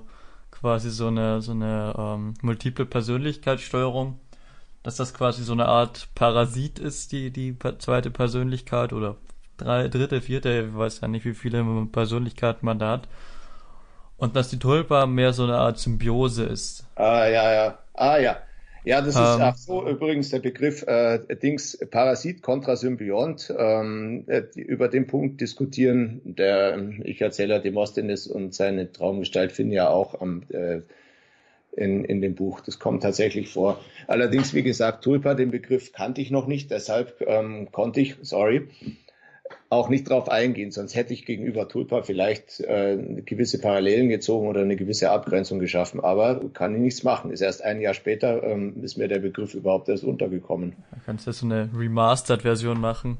quasi so eine, so eine ähm, multiple Persönlichkeitssteuerung dass das quasi so eine Art Parasit ist, die, die zweite Persönlichkeit oder drei, dritte, vierte, ich weiß ja nicht, wie viele Persönlichkeiten man da hat. Und dass die Tulpa mehr so eine Art Symbiose ist. Ah, ja, ja. Ah, ja. Ja, das ist ähm, ach so übrigens der Begriff äh, Dings Parasit kontra Symbiont. Ähm, äh, über den Punkt diskutieren der Ich-Erzähler Demosthenes und seine Traumgestalt finden ja auch am äh, in, in dem Buch. Das kommt tatsächlich vor. Allerdings, wie gesagt, Tulpa, den Begriff kannte ich noch nicht, deshalb ähm, konnte ich, sorry, auch nicht darauf eingehen, sonst hätte ich gegenüber Tulpa vielleicht äh, gewisse Parallelen gezogen oder eine gewisse Abgrenzung geschaffen, aber kann ich nichts machen. Ist erst ein Jahr später ähm, ist mir der Begriff überhaupt erst untergekommen. Da kannst du so eine Remastered-Version machen,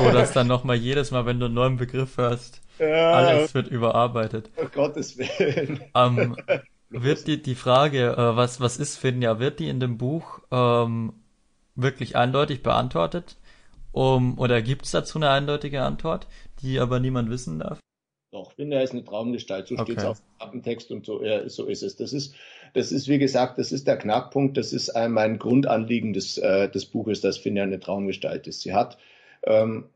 wo das dann nochmal jedes Mal, wenn du einen neuen Begriff hörst, ja, alles wird überarbeitet. Oh Gottes Willen. Ähm, wird die, die Frage, äh, was, was ist Finja, wird die in dem Buch ähm, wirklich eindeutig beantwortet? Um, oder gibt es dazu eine eindeutige Antwort, die aber niemand wissen darf? Doch, Finja ist eine Traumgestalt, so okay. steht es auf dem Appentext und so, ja, so ist es. Das ist, das ist, wie gesagt, das ist der Knackpunkt, das ist mein Grundanliegen des, äh, des Buches, dass Finja eine Traumgestalt ist. Sie hat ähm,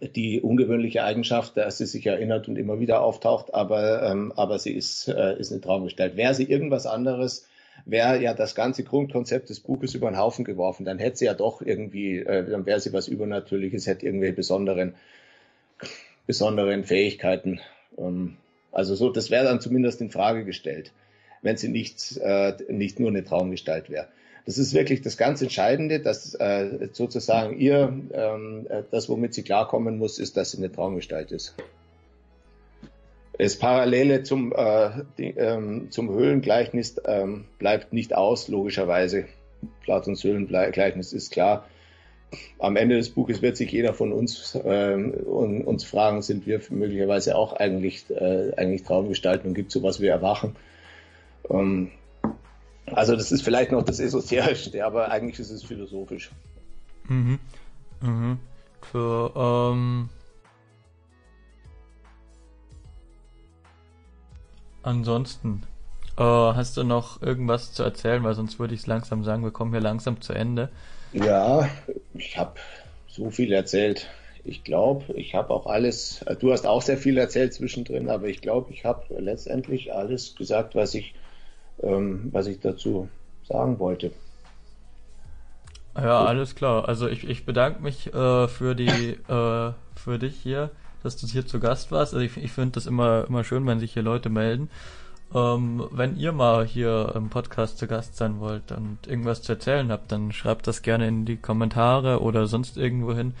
die ungewöhnliche Eigenschaft, dass sie sich erinnert und immer wieder auftaucht, aber, ähm, aber sie ist, äh, ist eine Traumgestalt. Wäre sie irgendwas anderes, wäre ja das ganze Grundkonzept des Buches über den Haufen geworfen. Dann hätte sie ja doch irgendwie, äh, dann wäre sie was Übernatürliches, hätte irgendwelche besonderen, besonderen Fähigkeiten. Ähm, also so, das wäre dann zumindest in Frage gestellt, wenn sie nicht, äh, nicht nur eine Traumgestalt wäre. Das ist wirklich das ganz Entscheidende, dass äh, sozusagen ihr, ähm, äh, das, womit sie klarkommen muss, ist, dass sie eine Traumgestalt ist. Das Parallele zum, äh, die, ähm, zum Höhlengleichnis ähm, bleibt nicht aus, logischerweise. Platons Höhlengleichnis ist klar. Am Ende des Buches wird sich jeder von uns äh, uns fragen, sind wir möglicherweise auch eigentlich, äh, eigentlich Traumgestalten und gibt es sowas wie Erwachen? Ähm, also das ist vielleicht noch das Esoterischste, aber eigentlich ist es philosophisch. Mhm. Mhm. Für, ähm, ansonsten, äh, hast du noch irgendwas zu erzählen, weil sonst würde ich es langsam sagen, wir kommen hier langsam zu Ende. Ja, ich habe so viel erzählt. Ich glaube, ich habe auch alles, du hast auch sehr viel erzählt zwischendrin, aber ich glaube, ich habe letztendlich alles gesagt, was ich, ähm, was ich dazu sagen wollte. Ja, alles klar. Also ich, ich bedanke mich äh, für die äh, für dich hier, dass du hier zu Gast warst. Also ich, ich finde das immer immer schön, wenn sich hier Leute melden. Ähm, wenn ihr mal hier im Podcast zu Gast sein wollt und irgendwas zu erzählen habt, dann schreibt das gerne in die Kommentare oder sonst irgendwo hin.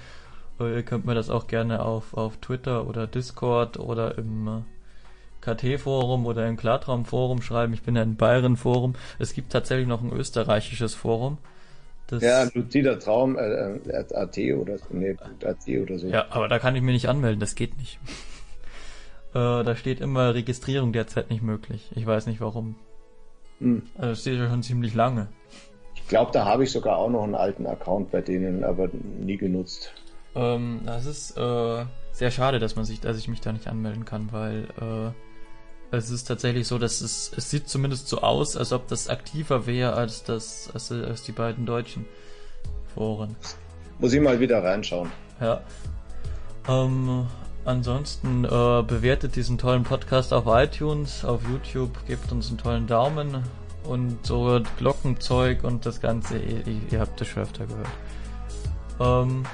Äh, ihr könnt mir das auch gerne auf auf Twitter oder Discord oder im äh, KT-Forum oder im Klartraum-Forum schreiben. Ich bin ja im Bayern-Forum. Es gibt tatsächlich noch ein österreichisches Forum. Das ja, Luzider Traum, äh, äh AT oder, nee, AT oder so. Ja, aber da kann ich mich nicht anmelden, das geht nicht. äh, da steht immer Registrierung derzeit nicht möglich. Ich weiß nicht warum. Hm. Also das steht ja schon ziemlich lange. Ich glaube, da habe ich sogar auch noch einen alten Account bei denen, aber nie genutzt. Ähm, das ist äh, sehr schade, dass man sich, dass ich mich da nicht anmelden kann, weil äh, es ist tatsächlich so, dass es, es sieht zumindest so aus, als ob das aktiver wäre als das, als, als die beiden deutschen Foren. Muss ich mal wieder reinschauen. Ja. Ähm, ansonsten äh, bewertet diesen tollen Podcast auf iTunes, auf YouTube, gebt uns einen tollen Daumen und so Glockenzeug und das Ganze, ihr, ihr habt es schon öfter gehört. Ähm,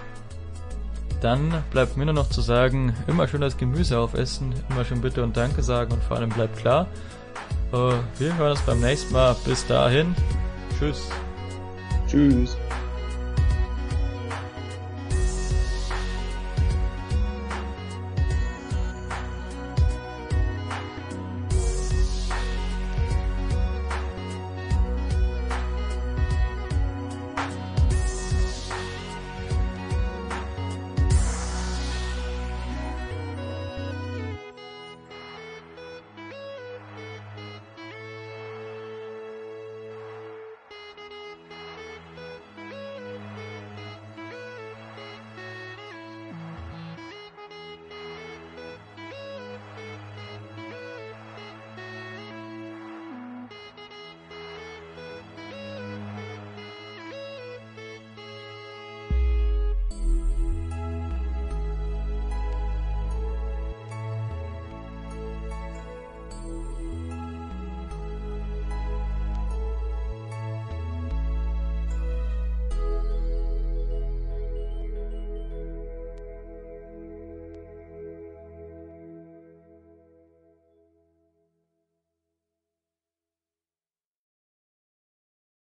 dann bleibt mir nur noch zu sagen, immer schön das Gemüse aufessen, immer schön Bitte und Danke sagen und vor allem bleibt klar. Äh, wir hören uns beim nächsten Mal. Bis dahin. Tschüss. Tschüss.